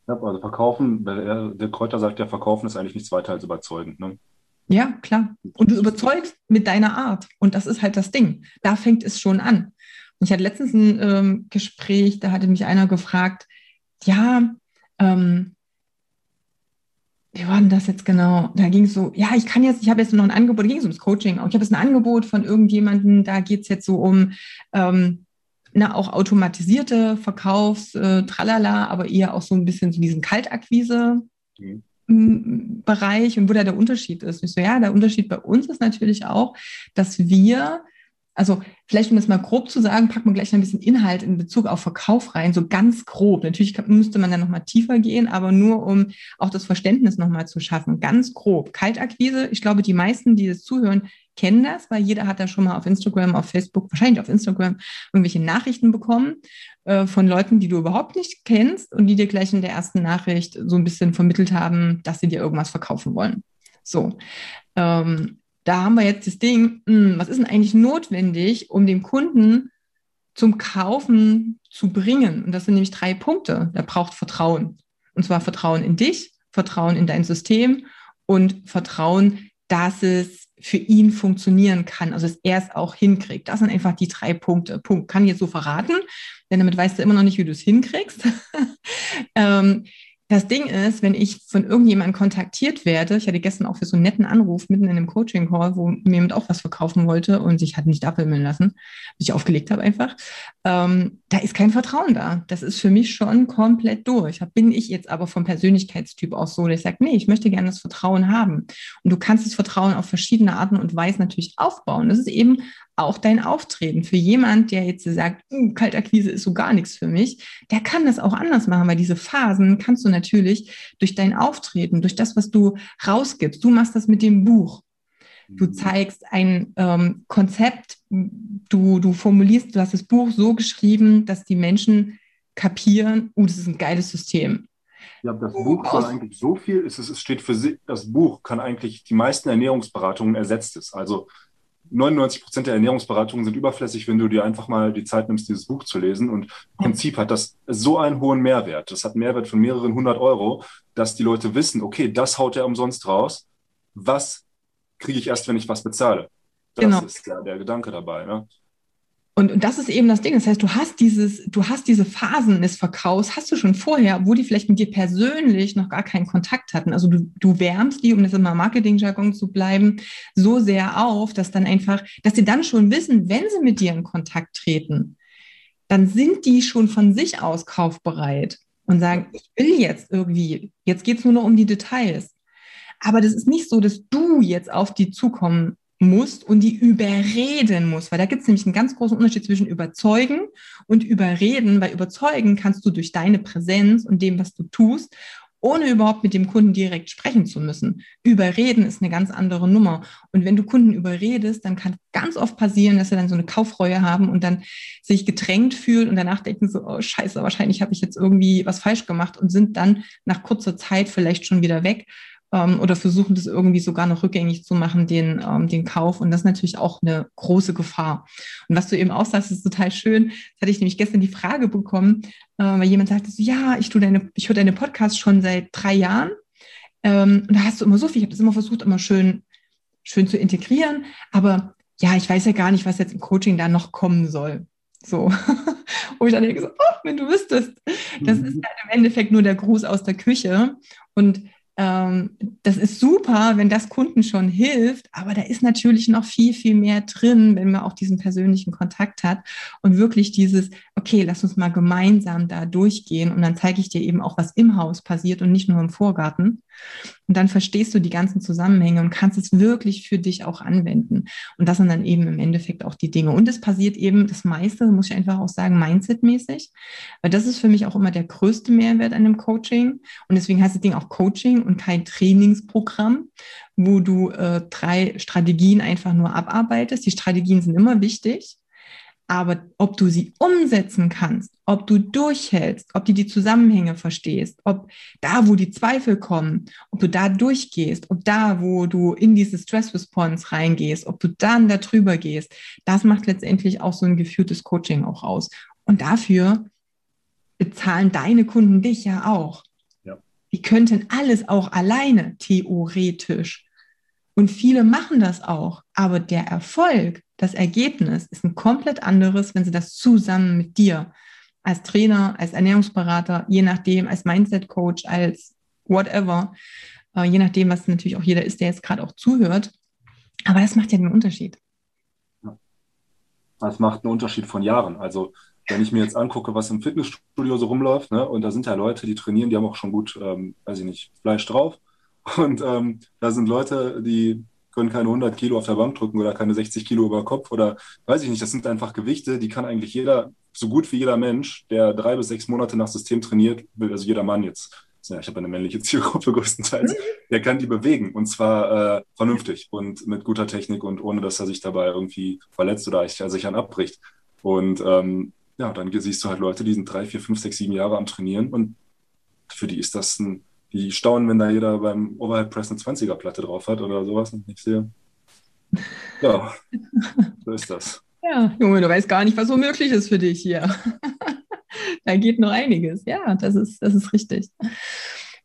Ja, also verkaufen, der Kräuter sagt ja, verkaufen ist eigentlich nichts weiter als überzeugend. Ne? Ja, klar. Und du überzeugst mit deiner Art. Und das ist halt das Ding. Da fängt es schon an. Und ich hatte letztens ein ähm, Gespräch, da hatte mich einer gefragt, ja, ähm, wie war denn das jetzt genau? Da ging es so, ja, ich kann jetzt, ich habe jetzt noch ein Angebot, da ging es ums Coaching auch. Ich habe jetzt ein Angebot von irgendjemandem, da geht es jetzt so um ähm, na, auch automatisierte Verkaufs, äh, tralala, aber eher auch so ein bisschen so diesen Kaltakquise. Mhm. Bereich und wo da der Unterschied ist. Ich so, ja, der Unterschied bei uns ist natürlich auch, dass wir also vielleicht um das mal grob zu sagen, packt man gleich ein bisschen Inhalt in Bezug auf Verkauf rein, so ganz grob. Natürlich müsste man dann nochmal tiefer gehen, aber nur um auch das Verständnis nochmal zu schaffen. Ganz grob. Kaltakquise, ich glaube, die meisten, die das zuhören, kennen das, weil jeder hat da schon mal auf Instagram, auf Facebook, wahrscheinlich auf Instagram irgendwelche Nachrichten bekommen äh, von Leuten, die du überhaupt nicht kennst und die dir gleich in der ersten Nachricht so ein bisschen vermittelt haben, dass sie dir irgendwas verkaufen wollen. So. Ähm, da haben wir jetzt das Ding, hm, was ist denn eigentlich notwendig, um den Kunden zum Kaufen zu bringen? Und das sind nämlich drei Punkte. Der braucht Vertrauen. Und zwar Vertrauen in dich, Vertrauen in dein System und Vertrauen, dass es für ihn funktionieren kann, also dass er es auch hinkriegt. Das sind einfach die drei Punkte. Punkt. Kann ich jetzt so verraten, denn damit weißt du immer noch nicht, wie du es hinkriegst. (laughs) ähm, das Ding ist, wenn ich von irgendjemandem kontaktiert werde, ich hatte gestern auch für so einen netten Anruf mitten in einem Coaching-Call, wo mir jemand auch was verkaufen wollte und sich hat nicht abwimmeln lassen, bis ich aufgelegt habe einfach, ähm, da ist kein Vertrauen da. Das ist für mich schon komplett durch. Da bin ich jetzt aber vom Persönlichkeitstyp auch so, dass ich sage, nee, ich möchte gerne das Vertrauen haben. Und du kannst das Vertrauen auf verschiedene Arten und Weisen natürlich aufbauen. Das ist eben auch dein Auftreten. Für jemand, der jetzt sagt, hm, Kaltakquise ist so gar nichts für mich, der kann das auch anders machen, weil diese Phasen kannst du natürlich durch dein Auftreten, durch das, was du rausgibst. Du machst das mit dem Buch. Du mhm. zeigst ein ähm, Konzept, du, du formulierst, du hast das Buch so geschrieben, dass die Menschen kapieren, oh, das ist ein geiles System. Ja, das Buch kann eigentlich so viel, es, es steht für sich, das Buch kann eigentlich die meisten Ernährungsberatungen ersetzt es. Also 99 Prozent der Ernährungsberatungen sind überflüssig, wenn du dir einfach mal die Zeit nimmst, dieses Buch zu lesen. Und im Prinzip hat das so einen hohen Mehrwert. Das hat einen Mehrwert von mehreren hundert Euro, dass die Leute wissen, okay, das haut er umsonst raus. Was kriege ich erst, wenn ich was bezahle? Das genau. ist ja der Gedanke dabei. Ne? Und, und das ist eben das Ding. Das heißt, du hast dieses, du hast diese Phasen des Verkaufs, hast du schon vorher, wo die vielleicht mit dir persönlich noch gar keinen Kontakt hatten. Also du, du wärmst die, um das immer Marketing-Jargon zu bleiben, so sehr auf, dass dann einfach, dass sie dann schon wissen, wenn sie mit dir in Kontakt treten, dann sind die schon von sich aus kaufbereit und sagen, ich will jetzt irgendwie, jetzt geht es nur noch um die Details. Aber das ist nicht so, dass du jetzt auf die zukommen musst und die überreden musst, weil da gibt es nämlich einen ganz großen Unterschied zwischen überzeugen und überreden, weil überzeugen kannst du durch deine Präsenz und dem, was du tust, ohne überhaupt mit dem Kunden direkt sprechen zu müssen. Überreden ist eine ganz andere Nummer. Und wenn du Kunden überredest, dann kann ganz oft passieren, dass sie dann so eine Kaufreue haben und dann sich gedrängt fühlen und danach denken so, oh scheiße, wahrscheinlich habe ich jetzt irgendwie was falsch gemacht und sind dann nach kurzer Zeit vielleicht schon wieder weg ähm, oder versuchen das irgendwie sogar noch rückgängig zu machen, den, ähm, den Kauf. Und das ist natürlich auch eine große Gefahr. Und was du eben auch sagst, ist total schön. Das hatte ich nämlich gestern die Frage bekommen, äh, weil jemand sagte so, ja, ich tue deine, ich höre deine Podcasts schon seit drei Jahren. Ähm, und da hast du immer so viel, ich habe das immer versucht, immer schön, schön zu integrieren. Aber ja, ich weiß ja gar nicht, was jetzt im Coaching da noch kommen soll. So. (laughs) Wo ich dann denke, so, oh, wenn du wüsstest. Das ist halt im Endeffekt nur der Gruß aus der Küche. Und das ist super, wenn das Kunden schon hilft, aber da ist natürlich noch viel, viel mehr drin, wenn man auch diesen persönlichen Kontakt hat und wirklich dieses, okay, lass uns mal gemeinsam da durchgehen und dann zeige ich dir eben auch, was im Haus passiert und nicht nur im Vorgarten. Und dann verstehst du die ganzen Zusammenhänge und kannst es wirklich für dich auch anwenden. Und das sind dann eben im Endeffekt auch die Dinge. Und es passiert eben das meiste, muss ich einfach auch sagen, mindsetmäßig, weil das ist für mich auch immer der größte Mehrwert an dem Coaching. Und deswegen heißt das Ding auch Coaching und kein Trainingsprogramm, wo du äh, drei Strategien einfach nur abarbeitest. Die Strategien sind immer wichtig. Aber ob du sie umsetzen kannst, ob du durchhältst, ob du die Zusammenhänge verstehst, ob da, wo die Zweifel kommen, ob du da durchgehst, ob da, wo du in diese Stress Response reingehst, ob du dann da drüber gehst, das macht letztendlich auch so ein geführtes Coaching auch aus. Und dafür bezahlen deine Kunden dich ja auch. Die könnten alles auch alleine, theoretisch. Und viele machen das auch. Aber der Erfolg, das Ergebnis ist ein komplett anderes, wenn sie das zusammen mit dir als Trainer, als Ernährungsberater, je nachdem, als Mindset-Coach, als whatever, äh, je nachdem, was natürlich auch jeder ist, der jetzt gerade auch zuhört. Aber das macht ja den Unterschied. Das macht einen Unterschied von Jahren. Also wenn ich mir jetzt angucke, was im Fitnessstudio so rumläuft, ne, und da sind ja Leute, die trainieren, die haben auch schon gut, ähm, weiß ich nicht, Fleisch drauf. Und ähm, da sind Leute, die können keine 100 Kilo auf der Bank drücken oder keine 60 Kilo über Kopf oder weiß ich nicht. Das sind einfach Gewichte, die kann eigentlich jeder, so gut wie jeder Mensch, der drei bis sechs Monate nach System trainiert, also jeder Mann jetzt, ja, ich habe eine männliche Zielgruppe (laughs) größtenteils, der kann die bewegen und zwar äh, vernünftig und mit guter Technik und ohne, dass er sich dabei irgendwie verletzt oder sich an abbricht. Und ähm, ja, dann siehst du halt Leute, die sind drei, vier, fünf, sechs, sieben Jahre am Trainieren und für die ist das ein, die staunen, wenn da jeder beim Overhead Press eine 20er Platte drauf hat oder sowas. Und ich sehe, ja, (laughs) so ist das. Ja, Junge, du weißt gar nicht, was so möglich ist für dich hier. (laughs) da geht noch einiges. Ja, das ist, das ist richtig.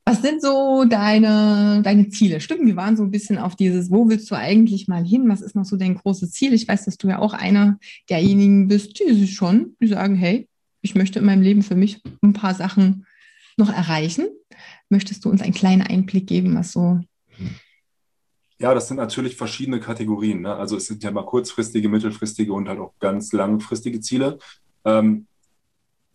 Was sind so deine, deine Ziele? Stimmt, wir waren so ein bisschen auf dieses, wo willst du eigentlich mal hin? Was ist noch so dein großes Ziel? Ich weiß, dass du ja auch einer derjenigen bist, die schon, die sagen, hey, ich möchte in meinem Leben für mich ein paar Sachen noch erreichen. Möchtest du uns einen kleinen Einblick geben, was so ja, das sind natürlich verschiedene Kategorien. Ne? Also es sind ja mal kurzfristige, mittelfristige und halt auch ganz langfristige Ziele. Ähm,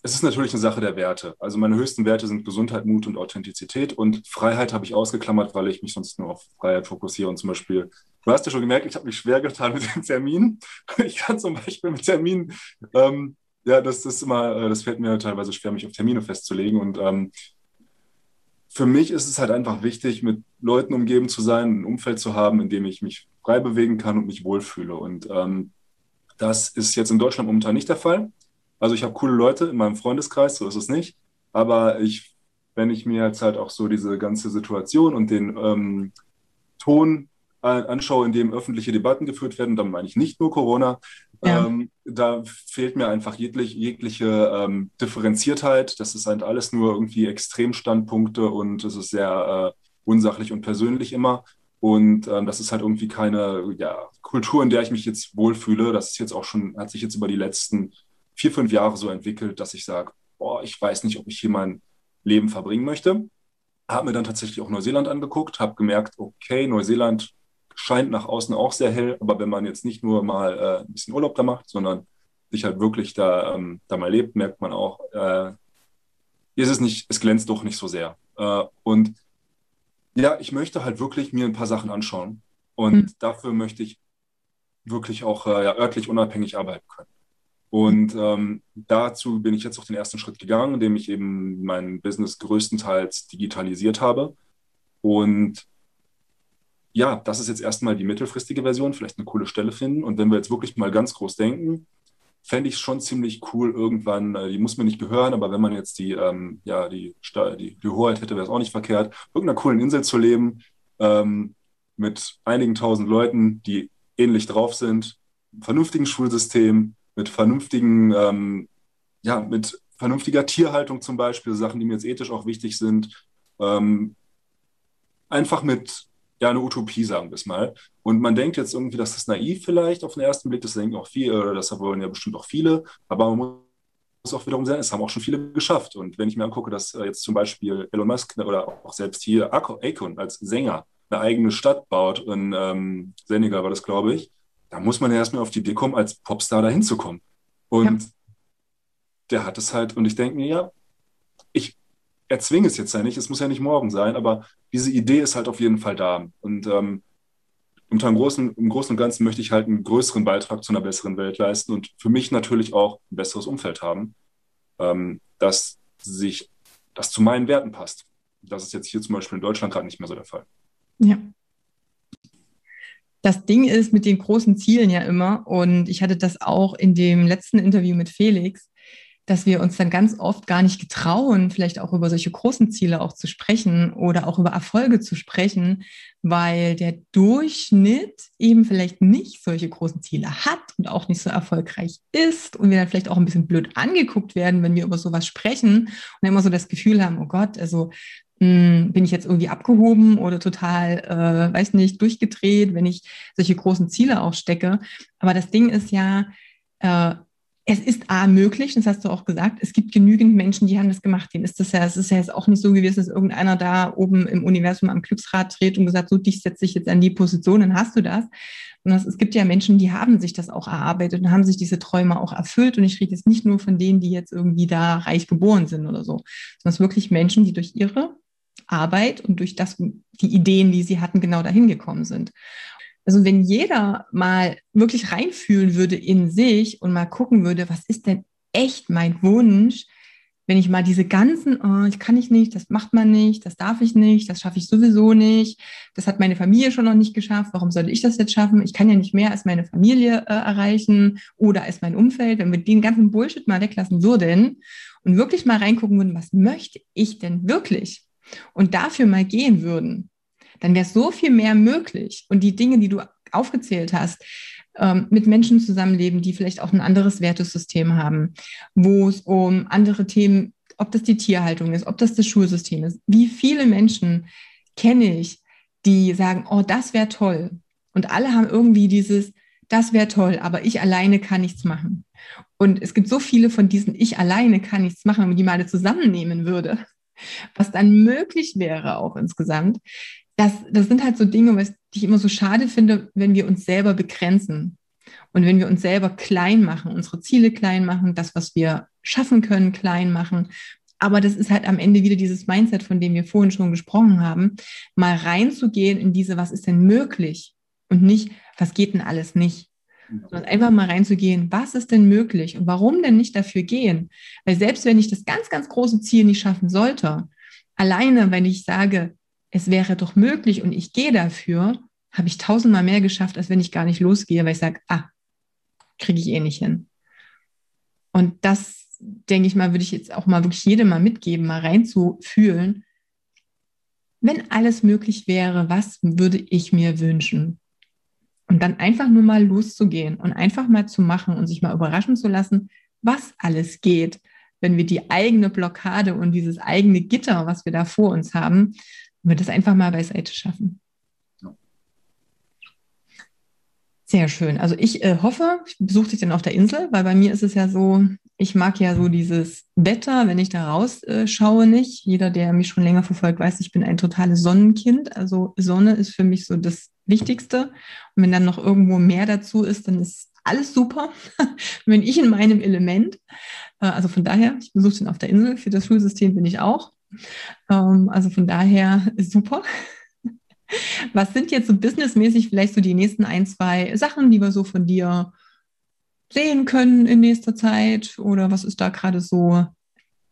es ist natürlich eine Sache der Werte. Also meine höchsten Werte sind Gesundheit, Mut und Authentizität. Und Freiheit habe ich ausgeklammert, weil ich mich sonst nur auf Freiheit fokussiere. Und zum Beispiel, du hast ja schon gemerkt, ich habe mich schwer getan mit den Terminen. (laughs) Ich kann zum Beispiel mit Terminen, ähm, ja, das, ist immer, äh, das fällt mir teilweise schwer, mich auf Termine festzulegen. Und ähm, für mich ist es halt einfach wichtig, mit Leuten umgeben zu sein, ein Umfeld zu haben, in dem ich mich frei bewegen kann und mich wohlfühle. Und ähm, das ist jetzt in Deutschland momentan nicht der Fall. Also ich habe coole Leute in meinem Freundeskreis, so ist es nicht. Aber ich, wenn ich mir jetzt halt auch so diese ganze Situation und den ähm, Ton anschaue, in dem öffentliche Debatten geführt werden, dann meine ich nicht nur Corona, ja. ähm, da fehlt mir einfach jeglich, jegliche ähm, Differenziertheit. Das ist halt alles nur irgendwie Extremstandpunkte und es ist sehr äh, unsachlich und persönlich immer. Und ähm, das ist halt irgendwie keine ja, Kultur, in der ich mich jetzt wohlfühle. Das ist jetzt auch schon, hat sich jetzt über die letzten vier, fünf Jahre so entwickelt, dass ich sage, boah, ich weiß nicht, ob ich hier mein Leben verbringen möchte. Habe mir dann tatsächlich auch Neuseeland angeguckt, habe gemerkt, okay, Neuseeland scheint nach außen auch sehr hell, aber wenn man jetzt nicht nur mal äh, ein bisschen Urlaub da macht, sondern sich halt wirklich da, ähm, da mal lebt, merkt man auch, äh, ist es nicht, es glänzt doch nicht so sehr. Äh, und ja, ich möchte halt wirklich mir ein paar Sachen anschauen und mhm. dafür möchte ich wirklich auch äh, ja, örtlich unabhängig arbeiten können. Und ähm, dazu bin ich jetzt auch den ersten Schritt gegangen, indem ich eben mein Business größtenteils digitalisiert habe. Und ja, das ist jetzt erstmal die mittelfristige Version, vielleicht eine coole Stelle finden. Und wenn wir jetzt wirklich mal ganz groß denken, fände ich es schon ziemlich cool irgendwann, äh, die muss mir nicht gehören, aber wenn man jetzt die, ähm, ja, die, die, die Hoheit hätte, wäre es auch nicht verkehrt, irgendeiner coolen Insel zu leben, ähm, mit einigen tausend Leuten, die ähnlich drauf sind, vernünftigen Schulsystem, mit vernünftigen, ähm, ja, mit vernünftiger Tierhaltung zum Beispiel, Sachen, die mir jetzt ethisch auch wichtig sind. Ähm, einfach mit, ja, eine Utopie, sagen wir es mal. Und man denkt jetzt irgendwie, das ist naiv vielleicht auf den ersten Blick, das denken auch viele, oder das wollen ja bestimmt auch viele, aber man muss auch wiederum sagen, es haben auch schon viele geschafft. Und wenn ich mir angucke, dass äh, jetzt zum Beispiel Elon Musk oder auch selbst hier Akon als Sänger eine eigene Stadt baut, in ähm, Senegal war das, glaube ich, da muss man ja erstmal auf die Idee kommen, als Popstar da hinzukommen. Und ja. der hat es halt, und ich denke mir, ja, ich erzwinge es jetzt ja nicht, es muss ja nicht morgen sein, aber diese Idee ist halt auf jeden Fall da. Und ähm, unter dem Großen, im Großen und Ganzen möchte ich halt einen größeren Beitrag zu einer besseren Welt leisten und für mich natürlich auch ein besseres Umfeld haben, ähm, das sich, das zu meinen Werten passt. Das ist jetzt hier zum Beispiel in Deutschland gerade nicht mehr so der Fall. Ja, das Ding ist mit den großen Zielen ja immer, und ich hatte das auch in dem letzten Interview mit Felix, dass wir uns dann ganz oft gar nicht getrauen, vielleicht auch über solche großen Ziele auch zu sprechen oder auch über Erfolge zu sprechen, weil der Durchschnitt eben vielleicht nicht solche großen Ziele hat und auch nicht so erfolgreich ist und wir dann vielleicht auch ein bisschen blöd angeguckt werden, wenn wir über sowas sprechen und immer so das Gefühl haben, oh Gott, also hm, bin ich jetzt irgendwie abgehoben oder total, äh, weiß nicht, durchgedreht, wenn ich solche großen Ziele auch stecke. Aber das Ding ist ja, äh, es ist A möglich, das hast du auch gesagt, es gibt genügend Menschen, die haben das gemacht. Denen ist das ja, es ist ja jetzt auch nicht so gewesen, dass irgendeiner da oben im Universum am Glücksrad dreht und gesagt, so dich setze ich jetzt an die Position, dann hast du das. Und es gibt ja Menschen, die haben sich das auch erarbeitet und haben sich diese Träume auch erfüllt. Und ich rede jetzt nicht nur von denen, die jetzt irgendwie da reich geboren sind oder so, sondern es sind wirklich Menschen, die durch ihre Arbeit und durch das, die Ideen, die sie hatten, genau dahin gekommen sind. Also wenn jeder mal wirklich reinfühlen würde in sich und mal gucken würde, was ist denn echt mein Wunsch, wenn ich mal diese ganzen, oh, ich kann ich nicht, das macht man nicht, das darf ich nicht, das schaffe ich sowieso nicht, das hat meine Familie schon noch nicht geschafft, warum sollte ich das jetzt schaffen? Ich kann ja nicht mehr als meine Familie äh, erreichen oder als mein Umfeld. Wenn wir den ganzen Bullshit mal weglassen würden und wirklich mal reingucken würden, was möchte ich denn wirklich? Und dafür mal gehen würden, dann wäre so viel mehr möglich. Und die Dinge, die du aufgezählt hast, ähm, mit Menschen zusammenleben, die vielleicht auch ein anderes Wertesystem haben, wo es um andere Themen, ob das die Tierhaltung ist, ob das das Schulsystem ist. Wie viele Menschen kenne ich, die sagen, oh, das wäre toll. Und alle haben irgendwie dieses, das wäre toll, aber ich alleine kann nichts machen. Und es gibt so viele von diesen, ich alleine kann nichts machen, wenn man die mal zusammennehmen würde, was dann möglich wäre auch insgesamt, das, das sind halt so Dinge, was ich immer so schade finde, wenn wir uns selber begrenzen und wenn wir uns selber klein machen, unsere Ziele klein machen, das, was wir schaffen können, klein machen. Aber das ist halt am Ende wieder dieses Mindset, von dem wir vorhin schon gesprochen haben, mal reinzugehen in diese, was ist denn möglich und nicht, was geht denn alles nicht. Sondern einfach mal reinzugehen, was ist denn möglich und warum denn nicht dafür gehen? Weil selbst wenn ich das ganz, ganz große Ziel nicht schaffen sollte, alleine, wenn ich sage, es wäre doch möglich und ich gehe dafür, habe ich tausendmal mehr geschafft, als wenn ich gar nicht losgehe, weil ich sage, ah, kriege ich eh nicht hin. Und das, denke ich mal, würde ich jetzt auch mal wirklich jedem mal mitgeben, mal reinzufühlen. Wenn alles möglich wäre, was würde ich mir wünschen? Und dann einfach nur mal loszugehen und einfach mal zu machen und sich mal überraschen zu lassen, was alles geht, wenn wir die eigene Blockade und dieses eigene Gitter, was wir da vor uns haben, wir das einfach mal beiseite schaffen. Sehr schön. Also ich äh, hoffe, ich besuche dich dann auf der Insel, weil bei mir ist es ja so, ich mag ja so dieses Wetter, wenn ich da rausschaue, äh, nicht. Jeder, der mich schon länger verfolgt, weiß, ich bin ein totales Sonnenkind. Also Sonne ist für mich so das Wichtigste. Und wenn dann noch irgendwo mehr dazu ist, dann ist alles super. (laughs) bin ich in meinem Element. Äh, also von daher, ich besuche den auf der Insel. Für das Schulsystem bin ich auch. Ähm, also von daher super. Was sind jetzt so businessmäßig vielleicht so die nächsten ein, zwei Sachen, die wir so von dir sehen können in nächster Zeit? Oder was ist da gerade so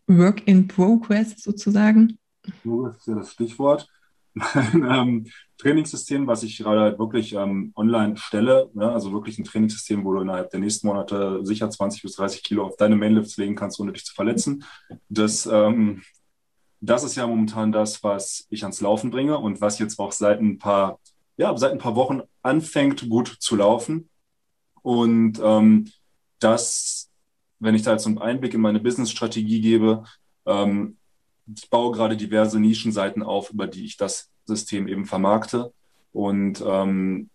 Work in Progress sozusagen? Das ist ja das Stichwort. Mein (laughs) ähm, Trainingssystem, was ich gerade halt wirklich ähm, online stelle, ja, also wirklich ein Trainingssystem, wo du innerhalb der nächsten Monate sicher 20 bis 30 Kilo auf deine Mainlifts legen kannst, ohne dich zu verletzen. Das ähm, das ist ja momentan das, was ich ans Laufen bringe und was jetzt auch seit ein paar, ja, seit ein paar Wochen anfängt, gut zu laufen. Und ähm, das, wenn ich da jetzt einen Einblick in meine Business-Strategie gebe, ähm, ich baue gerade diverse Nischenseiten auf, über die ich das System eben vermarkte. Und ähm,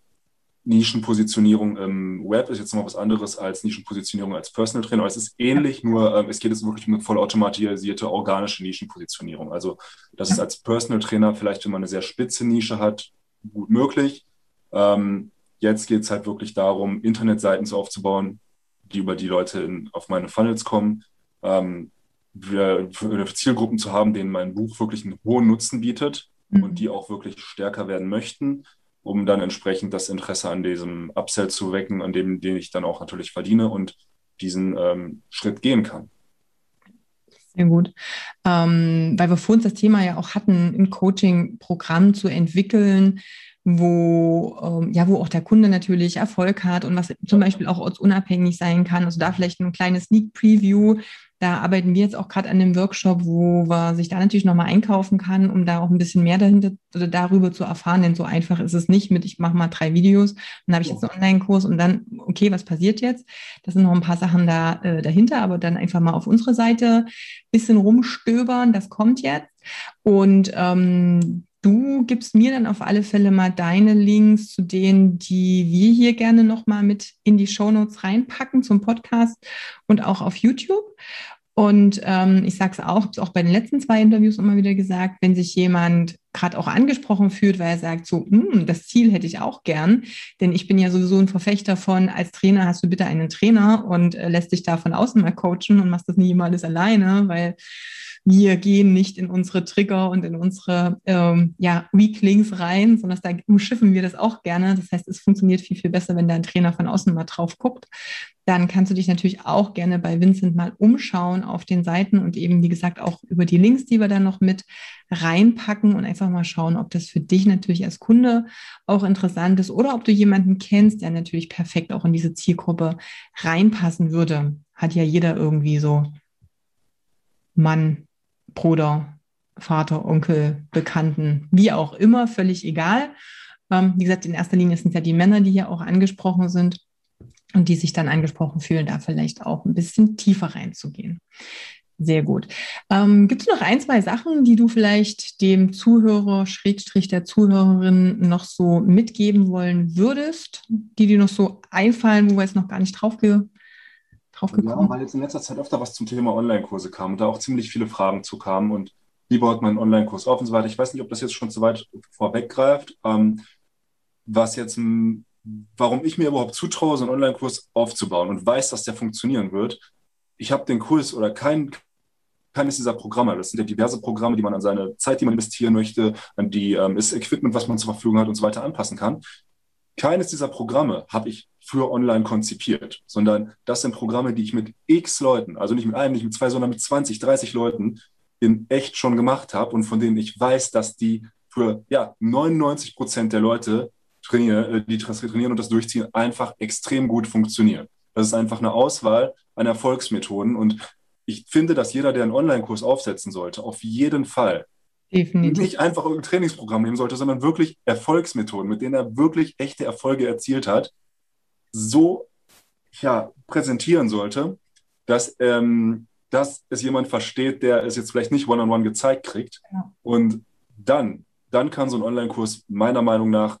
Nischenpositionierung im Web ist jetzt noch was anderes als Nischenpositionierung als Personal Trainer. Es ist ähnlich, nur ähm, es geht jetzt wirklich um eine vollautomatisierte organische Nischenpositionierung. Also, dass es als Personal Trainer vielleicht, wenn man eine sehr spitze Nische hat, gut möglich. Ähm, jetzt geht es halt wirklich darum, Internetseiten so aufzubauen, die über die Leute in, auf meine Funnels kommen. Ähm, wir, für Zielgruppen zu haben, denen mein Buch wirklich einen hohen Nutzen bietet mhm. und die auch wirklich stärker werden möchten um dann entsprechend das Interesse an diesem Upsell zu wecken, an dem, den ich dann auch natürlich verdiene und diesen ähm, Schritt gehen kann. Sehr gut. Ähm, weil wir vor uns das Thema ja auch hatten, ein Coaching-Programm zu entwickeln, wo, ähm, ja, wo auch der Kunde natürlich Erfolg hat und was zum Beispiel auch ortsunabhängig sein kann. Also da vielleicht ein kleines Sneak Preview. Da arbeiten wir jetzt auch gerade an dem Workshop, wo man sich da natürlich nochmal einkaufen kann, um da auch ein bisschen mehr dahinter oder darüber zu erfahren. Denn so einfach ist es nicht mit, ich mache mal drei Videos, dann habe ich jetzt einen Online-Kurs und dann, okay, was passiert jetzt? Das sind noch ein paar Sachen da äh, dahinter, aber dann einfach mal auf unsere Seite bisschen rumstöbern, das kommt jetzt. Und ähm, Du gibst mir dann auf alle Fälle mal deine Links zu denen, die wir hier gerne nochmal mit in die Shownotes reinpacken zum Podcast und auch auf YouTube. Und ähm, ich sage es auch, habe es auch bei den letzten zwei Interviews immer wieder gesagt, wenn sich jemand gerade auch angesprochen fühlt, weil er sagt, so, hm, das Ziel hätte ich auch gern, denn ich bin ja sowieso ein Verfechter von, als Trainer hast du bitte einen Trainer und äh, lässt dich da von außen mal coachen und machst das nie immer alles alleine, weil wir gehen nicht in unsere Trigger und in unsere ähm, ja, Weaklings rein, sondern da umschiffen wir das auch gerne. Das heißt, es funktioniert viel, viel besser, wenn dein Trainer von außen mal drauf guckt. Dann kannst du dich natürlich auch gerne bei Vincent mal umschauen auf den Seiten und eben, wie gesagt, auch über die Links, die wir dann noch mit reinpacken und einfach mal schauen, ob das für dich natürlich als Kunde auch interessant ist oder ob du jemanden kennst, der natürlich perfekt auch in diese Zielgruppe reinpassen würde. Hat ja jeder irgendwie so Mann, Bruder, Vater, Onkel, Bekannten, wie auch immer, völlig egal. Ähm, wie gesagt, in erster Linie sind ja die Männer, die hier auch angesprochen sind und die sich dann angesprochen fühlen, da vielleicht auch ein bisschen tiefer reinzugehen. Sehr gut. Ähm, Gibt es noch ein, zwei Sachen, die du vielleicht dem Zuhörer, Schrägstrich der Zuhörerin noch so mitgeben wollen würdest, die dir noch so einfallen, wo wir jetzt noch gar nicht drauf drauf gekommen? Ja, weil jetzt in letzter Zeit öfter was zum Thema Online-Kurse kam und da auch ziemlich viele Fragen zu kamen und wie baut man einen Online-Kurs auf und so weiter. Ich weiß nicht, ob das jetzt schon zu weit vorweggreift. Ähm, was jetzt, warum ich mir überhaupt zutraue, so einen Online-Kurs aufzubauen und weiß, dass der funktionieren wird. Ich habe den Kurs oder kein, keines dieser Programme. Das sind ja diverse Programme, die man an seine Zeit, die man investieren möchte, an die ähm, das Equipment, was man zur Verfügung hat und so weiter anpassen kann. Keines dieser Programme habe ich für online konzipiert, sondern das sind Programme, die ich mit x Leuten, also nicht mit einem, nicht mit zwei, sondern mit 20, 30 Leuten in echt schon gemacht habe und von denen ich weiß, dass die für ja, 99 Prozent der Leute, trainieren, äh, die trainieren und das durchziehen, einfach extrem gut funktionieren. Das ist einfach eine Auswahl an Erfolgsmethoden und ich finde, dass jeder, der einen Online-Kurs aufsetzen sollte, auf jeden Fall Definitiv. nicht einfach irgendein Trainingsprogramm nehmen sollte, sondern wirklich Erfolgsmethoden, mit denen er wirklich echte Erfolge erzielt hat, so ja, präsentieren sollte, dass, ähm, dass es jemand versteht, der es jetzt vielleicht nicht one-on-one -on -one gezeigt kriegt. Ja. Und dann, dann kann so ein Online-Kurs meiner Meinung nach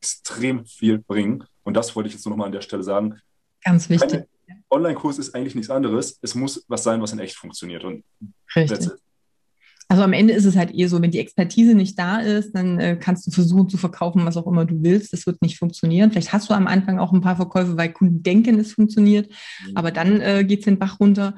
extrem viel bringen. Und das wollte ich jetzt nur noch mal an der Stelle sagen. Ganz wichtig. Online-Kurs ist eigentlich nichts anderes. Es muss was sein, was in echt funktioniert. Und Richtig. Also am Ende ist es halt eh so, wenn die Expertise nicht da ist, dann äh, kannst du versuchen zu verkaufen, was auch immer du willst. Das wird nicht funktionieren. Vielleicht hast du am Anfang auch ein paar Verkäufe, weil Kunden denken, es funktioniert, mhm. aber dann äh, geht es den Bach runter.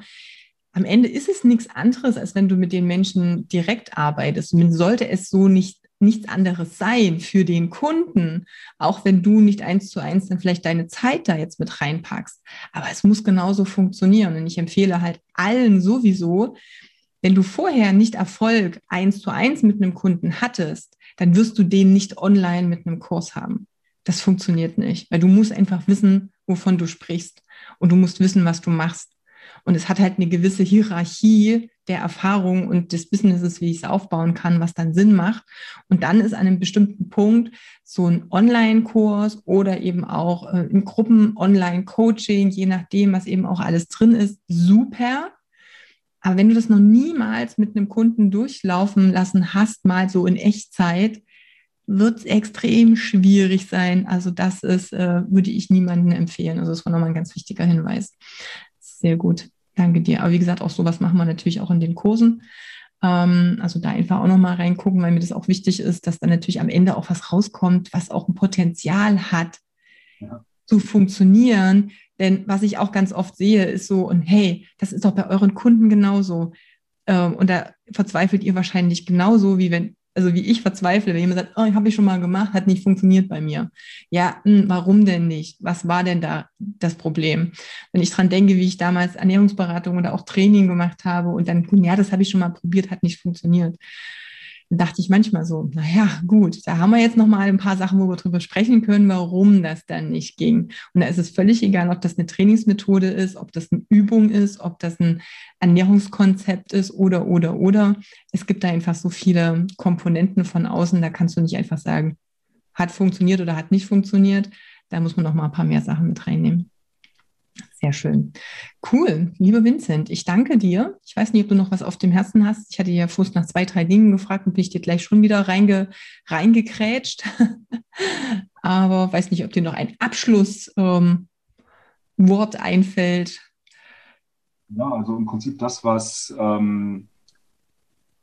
Am Ende ist es nichts anderes, als wenn du mit den Menschen direkt arbeitest. Zumindest sollte es so nicht nichts anderes sein für den Kunden, auch wenn du nicht eins zu eins dann vielleicht deine Zeit da jetzt mit reinpackst. Aber es muss genauso funktionieren. Und ich empfehle halt allen sowieso, wenn du vorher nicht Erfolg eins zu eins mit einem Kunden hattest, dann wirst du den nicht online mit einem Kurs haben. Das funktioniert nicht, weil du musst einfach wissen, wovon du sprichst und du musst wissen, was du machst. Und es hat halt eine gewisse Hierarchie der Erfahrung und des Businesses, wie ich es aufbauen kann, was dann Sinn macht. Und dann ist an einem bestimmten Punkt so ein Online-Kurs oder eben auch äh, in Gruppen Online-Coaching, je nachdem, was eben auch alles drin ist, super. Aber wenn du das noch niemals mit einem Kunden durchlaufen lassen hast, mal so in Echtzeit, wird es extrem schwierig sein. Also das ist, äh, würde ich niemandem empfehlen. Also das war nochmal ein ganz wichtiger Hinweis. Sehr gut. Danke dir. Aber wie gesagt, auch sowas machen wir natürlich auch in den Kursen. Ähm, also da einfach auch nochmal reingucken, weil mir das auch wichtig ist, dass dann natürlich am Ende auch was rauskommt, was auch ein Potenzial hat, ja. zu funktionieren, denn was ich auch ganz oft sehe, ist so, und hey, das ist doch bei euren Kunden genauso. Ähm, und da verzweifelt ihr wahrscheinlich genauso, wie wenn, also wie ich verzweifle, wenn jemand sagt, oh, habe ich schon mal gemacht, hat nicht funktioniert bei mir. Ja, mh, hm, warum denn nicht? Was war denn da das Problem? Wenn ich dran denke, wie ich damals Ernährungsberatung oder auch Training gemacht habe und dann, ja, das habe ich schon mal probiert, hat nicht funktioniert. Dachte ich manchmal so, naja, gut, da haben wir jetzt noch mal ein paar Sachen, wo wir drüber sprechen können, warum das dann nicht ging. Und da ist es völlig egal, ob das eine Trainingsmethode ist, ob das eine Übung ist, ob das ein Ernährungskonzept ist oder, oder, oder. Es gibt da einfach so viele Komponenten von außen, da kannst du nicht einfach sagen, hat funktioniert oder hat nicht funktioniert. Da muss man noch mal ein paar mehr Sachen mit reinnehmen. Sehr schön. Cool. Lieber Vincent, ich danke dir. Ich weiß nicht, ob du noch was auf dem Herzen hast. Ich hatte ja vorhin nach zwei, drei Dingen gefragt und bin ich dir gleich schon wieder reinge, reingekrätscht. (laughs) Aber weiß nicht, ob dir noch ein Abschlusswort ähm, einfällt. Ja, also im Prinzip das, was ähm,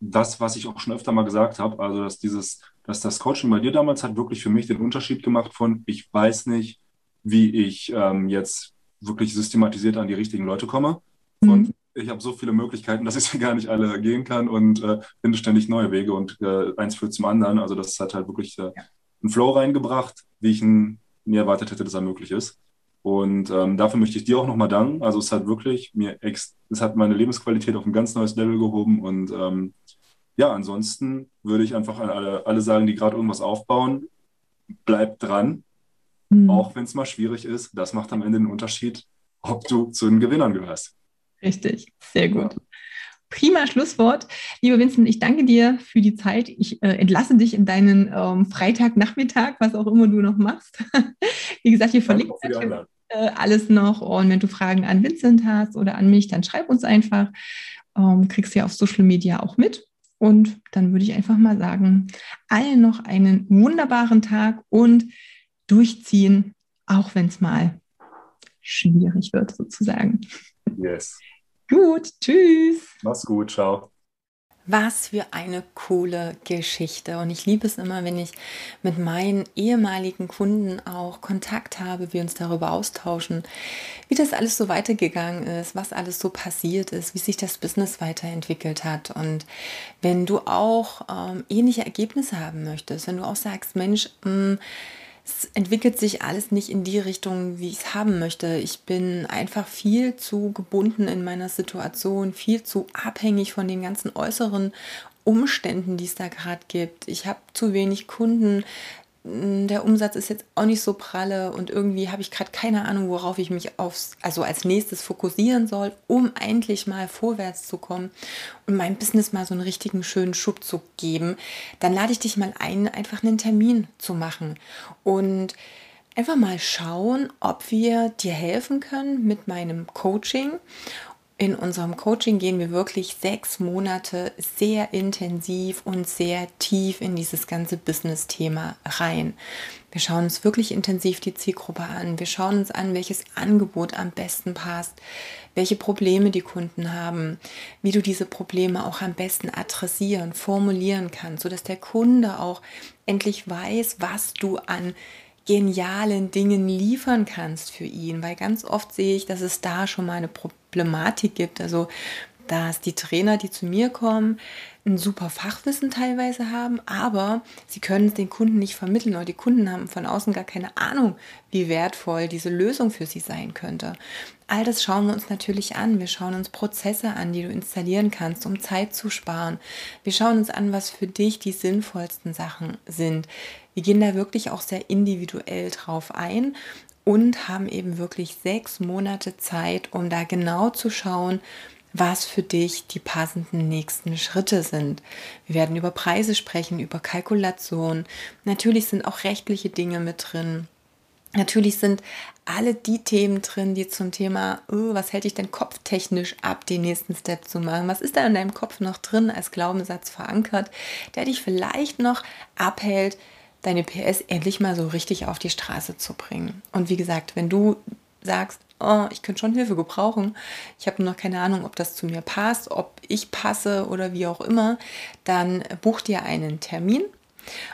das, was ich auch schon öfter mal gesagt habe, also dass dieses, dass das Coaching bei dir damals hat wirklich für mich den Unterschied gemacht von, ich weiß nicht, wie ich ähm, jetzt wirklich systematisiert an die richtigen Leute komme. Mhm. Und ich habe so viele Möglichkeiten, dass ich sie gar nicht alle gehen kann und äh, finde ständig neue Wege und äh, eins führt zum anderen. Also das hat halt wirklich äh, einen Flow reingebracht, wie ich ihn nie erwartet hätte, dass er möglich ist. Und ähm, dafür möchte ich dir auch nochmal danken. Also es hat wirklich mir ex es hat meine Lebensqualität auf ein ganz neues Level gehoben. Und ähm, ja, ansonsten würde ich einfach an alle, alle sagen, die gerade irgendwas aufbauen, bleibt dran, Mhm. Auch wenn es mal schwierig ist, das macht am Ende den Unterschied, ob du zu den Gewinnern gehörst. Richtig, sehr gut. Prima Schlusswort. Lieber Vincent, ich danke dir für die Zeit. Ich äh, entlasse dich in deinen ähm, Freitagnachmittag, was auch immer du noch machst. (laughs) Wie gesagt, wir verlinken äh, alles noch. Und wenn du Fragen an Vincent hast oder an mich, dann schreib uns einfach. Ähm, kriegst ja auf Social Media auch mit. Und dann würde ich einfach mal sagen, allen noch einen wunderbaren Tag und durchziehen, auch wenn es mal schwierig wird, sozusagen. Yes. Gut, tschüss. Mach's gut, ciao. Was für eine coole Geschichte. Und ich liebe es immer, wenn ich mit meinen ehemaligen Kunden auch Kontakt habe, wir uns darüber austauschen, wie das alles so weitergegangen ist, was alles so passiert ist, wie sich das Business weiterentwickelt hat. Und wenn du auch ähm, ähnliche Ergebnisse haben möchtest, wenn du auch sagst, Mensch, mh, hm, es entwickelt sich alles nicht in die Richtung, wie ich es haben möchte. Ich bin einfach viel zu gebunden in meiner Situation, viel zu abhängig von den ganzen äußeren Umständen, die es da gerade gibt. Ich habe zu wenig Kunden. Hm, der Umsatz ist jetzt auch nicht so pralle und irgendwie habe ich gerade keine Ahnung, worauf ich mich aufs, also als nächstes fokussieren soll, um endlich mal vorwärts zu kommen und meinem Business mal so einen richtigen schönen Schub zu geben, dann lade ich dich mal ein, einfach einen Termin zu machen und einfach mal schauen, ob wir dir helfen können mit meinem Coaching in unserem Coaching gehen wir wirklich sechs Monate sehr intensiv und sehr tief in dieses ganze Business-Thema rein. Wir schauen uns wirklich intensiv die Zielgruppe an. Wir schauen uns an, welches Angebot am besten passt, welche Probleme die Kunden haben, wie du diese Probleme auch am besten adressieren, formulieren kannst, sodass der Kunde auch endlich weiß, was du an genialen Dingen liefern kannst für ihn, weil ganz oft sehe ich, dass es da schon mal eine Problematik gibt. Also, dass die Trainer, die zu mir kommen, ein super Fachwissen teilweise haben, aber sie können es den Kunden nicht vermitteln oder die Kunden haben von außen gar keine Ahnung, wie wertvoll diese Lösung für sie sein könnte. All das schauen wir uns natürlich an. Wir schauen uns Prozesse an, die du installieren kannst, um Zeit zu sparen. Wir schauen uns an, was für dich die sinnvollsten Sachen sind. Wir gehen da wirklich auch sehr individuell drauf ein und haben eben wirklich sechs Monate Zeit, um da genau zu schauen, was für dich die passenden nächsten Schritte sind. Wir werden über Preise sprechen, über Kalkulation. Natürlich sind auch rechtliche Dinge mit drin. Natürlich sind alle die Themen drin, die zum Thema, oh, was hält dich denn kopftechnisch ab, den nächsten Step zu machen? Was ist da in deinem Kopf noch drin als Glaubenssatz verankert, der dich vielleicht noch abhält, deine PS endlich mal so richtig auf die Straße zu bringen. Und wie gesagt, wenn du sagst, oh, ich könnte schon Hilfe gebrauchen, ich habe noch keine Ahnung, ob das zu mir passt, ob ich passe oder wie auch immer, dann buch dir einen Termin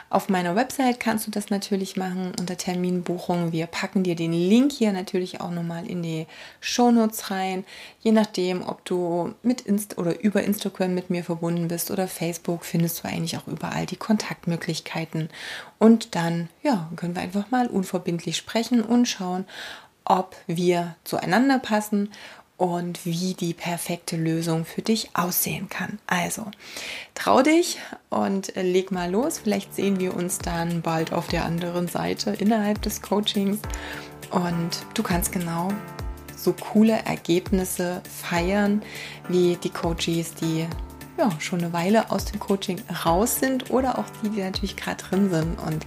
auf meiner Website kannst du das natürlich machen unter Terminbuchung. Wir packen dir den Link hier natürlich auch nochmal in die Shownotes rein. Je nachdem, ob du mit Inst oder über Instagram mit mir verbunden bist oder Facebook, findest du eigentlich auch überall die Kontaktmöglichkeiten. Und dann, ja, können wir einfach mal unverbindlich sprechen und schauen, ob wir zueinander passen und wie die perfekte Lösung für dich aussehen kann. Also, trau dich und leg mal los. Vielleicht sehen wir uns dann bald auf der anderen Seite innerhalb des Coachings und du kannst genau so coole Ergebnisse feiern wie die Coaches, die ja, schon eine Weile aus dem Coaching raus sind oder auch die, die natürlich gerade drin sind und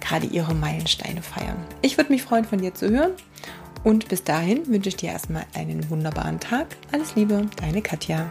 gerade ihre Meilensteine feiern. Ich würde mich freuen, von dir zu hören. Und bis dahin wünsche ich dir erstmal einen wunderbaren Tag. Alles Liebe, deine Katja.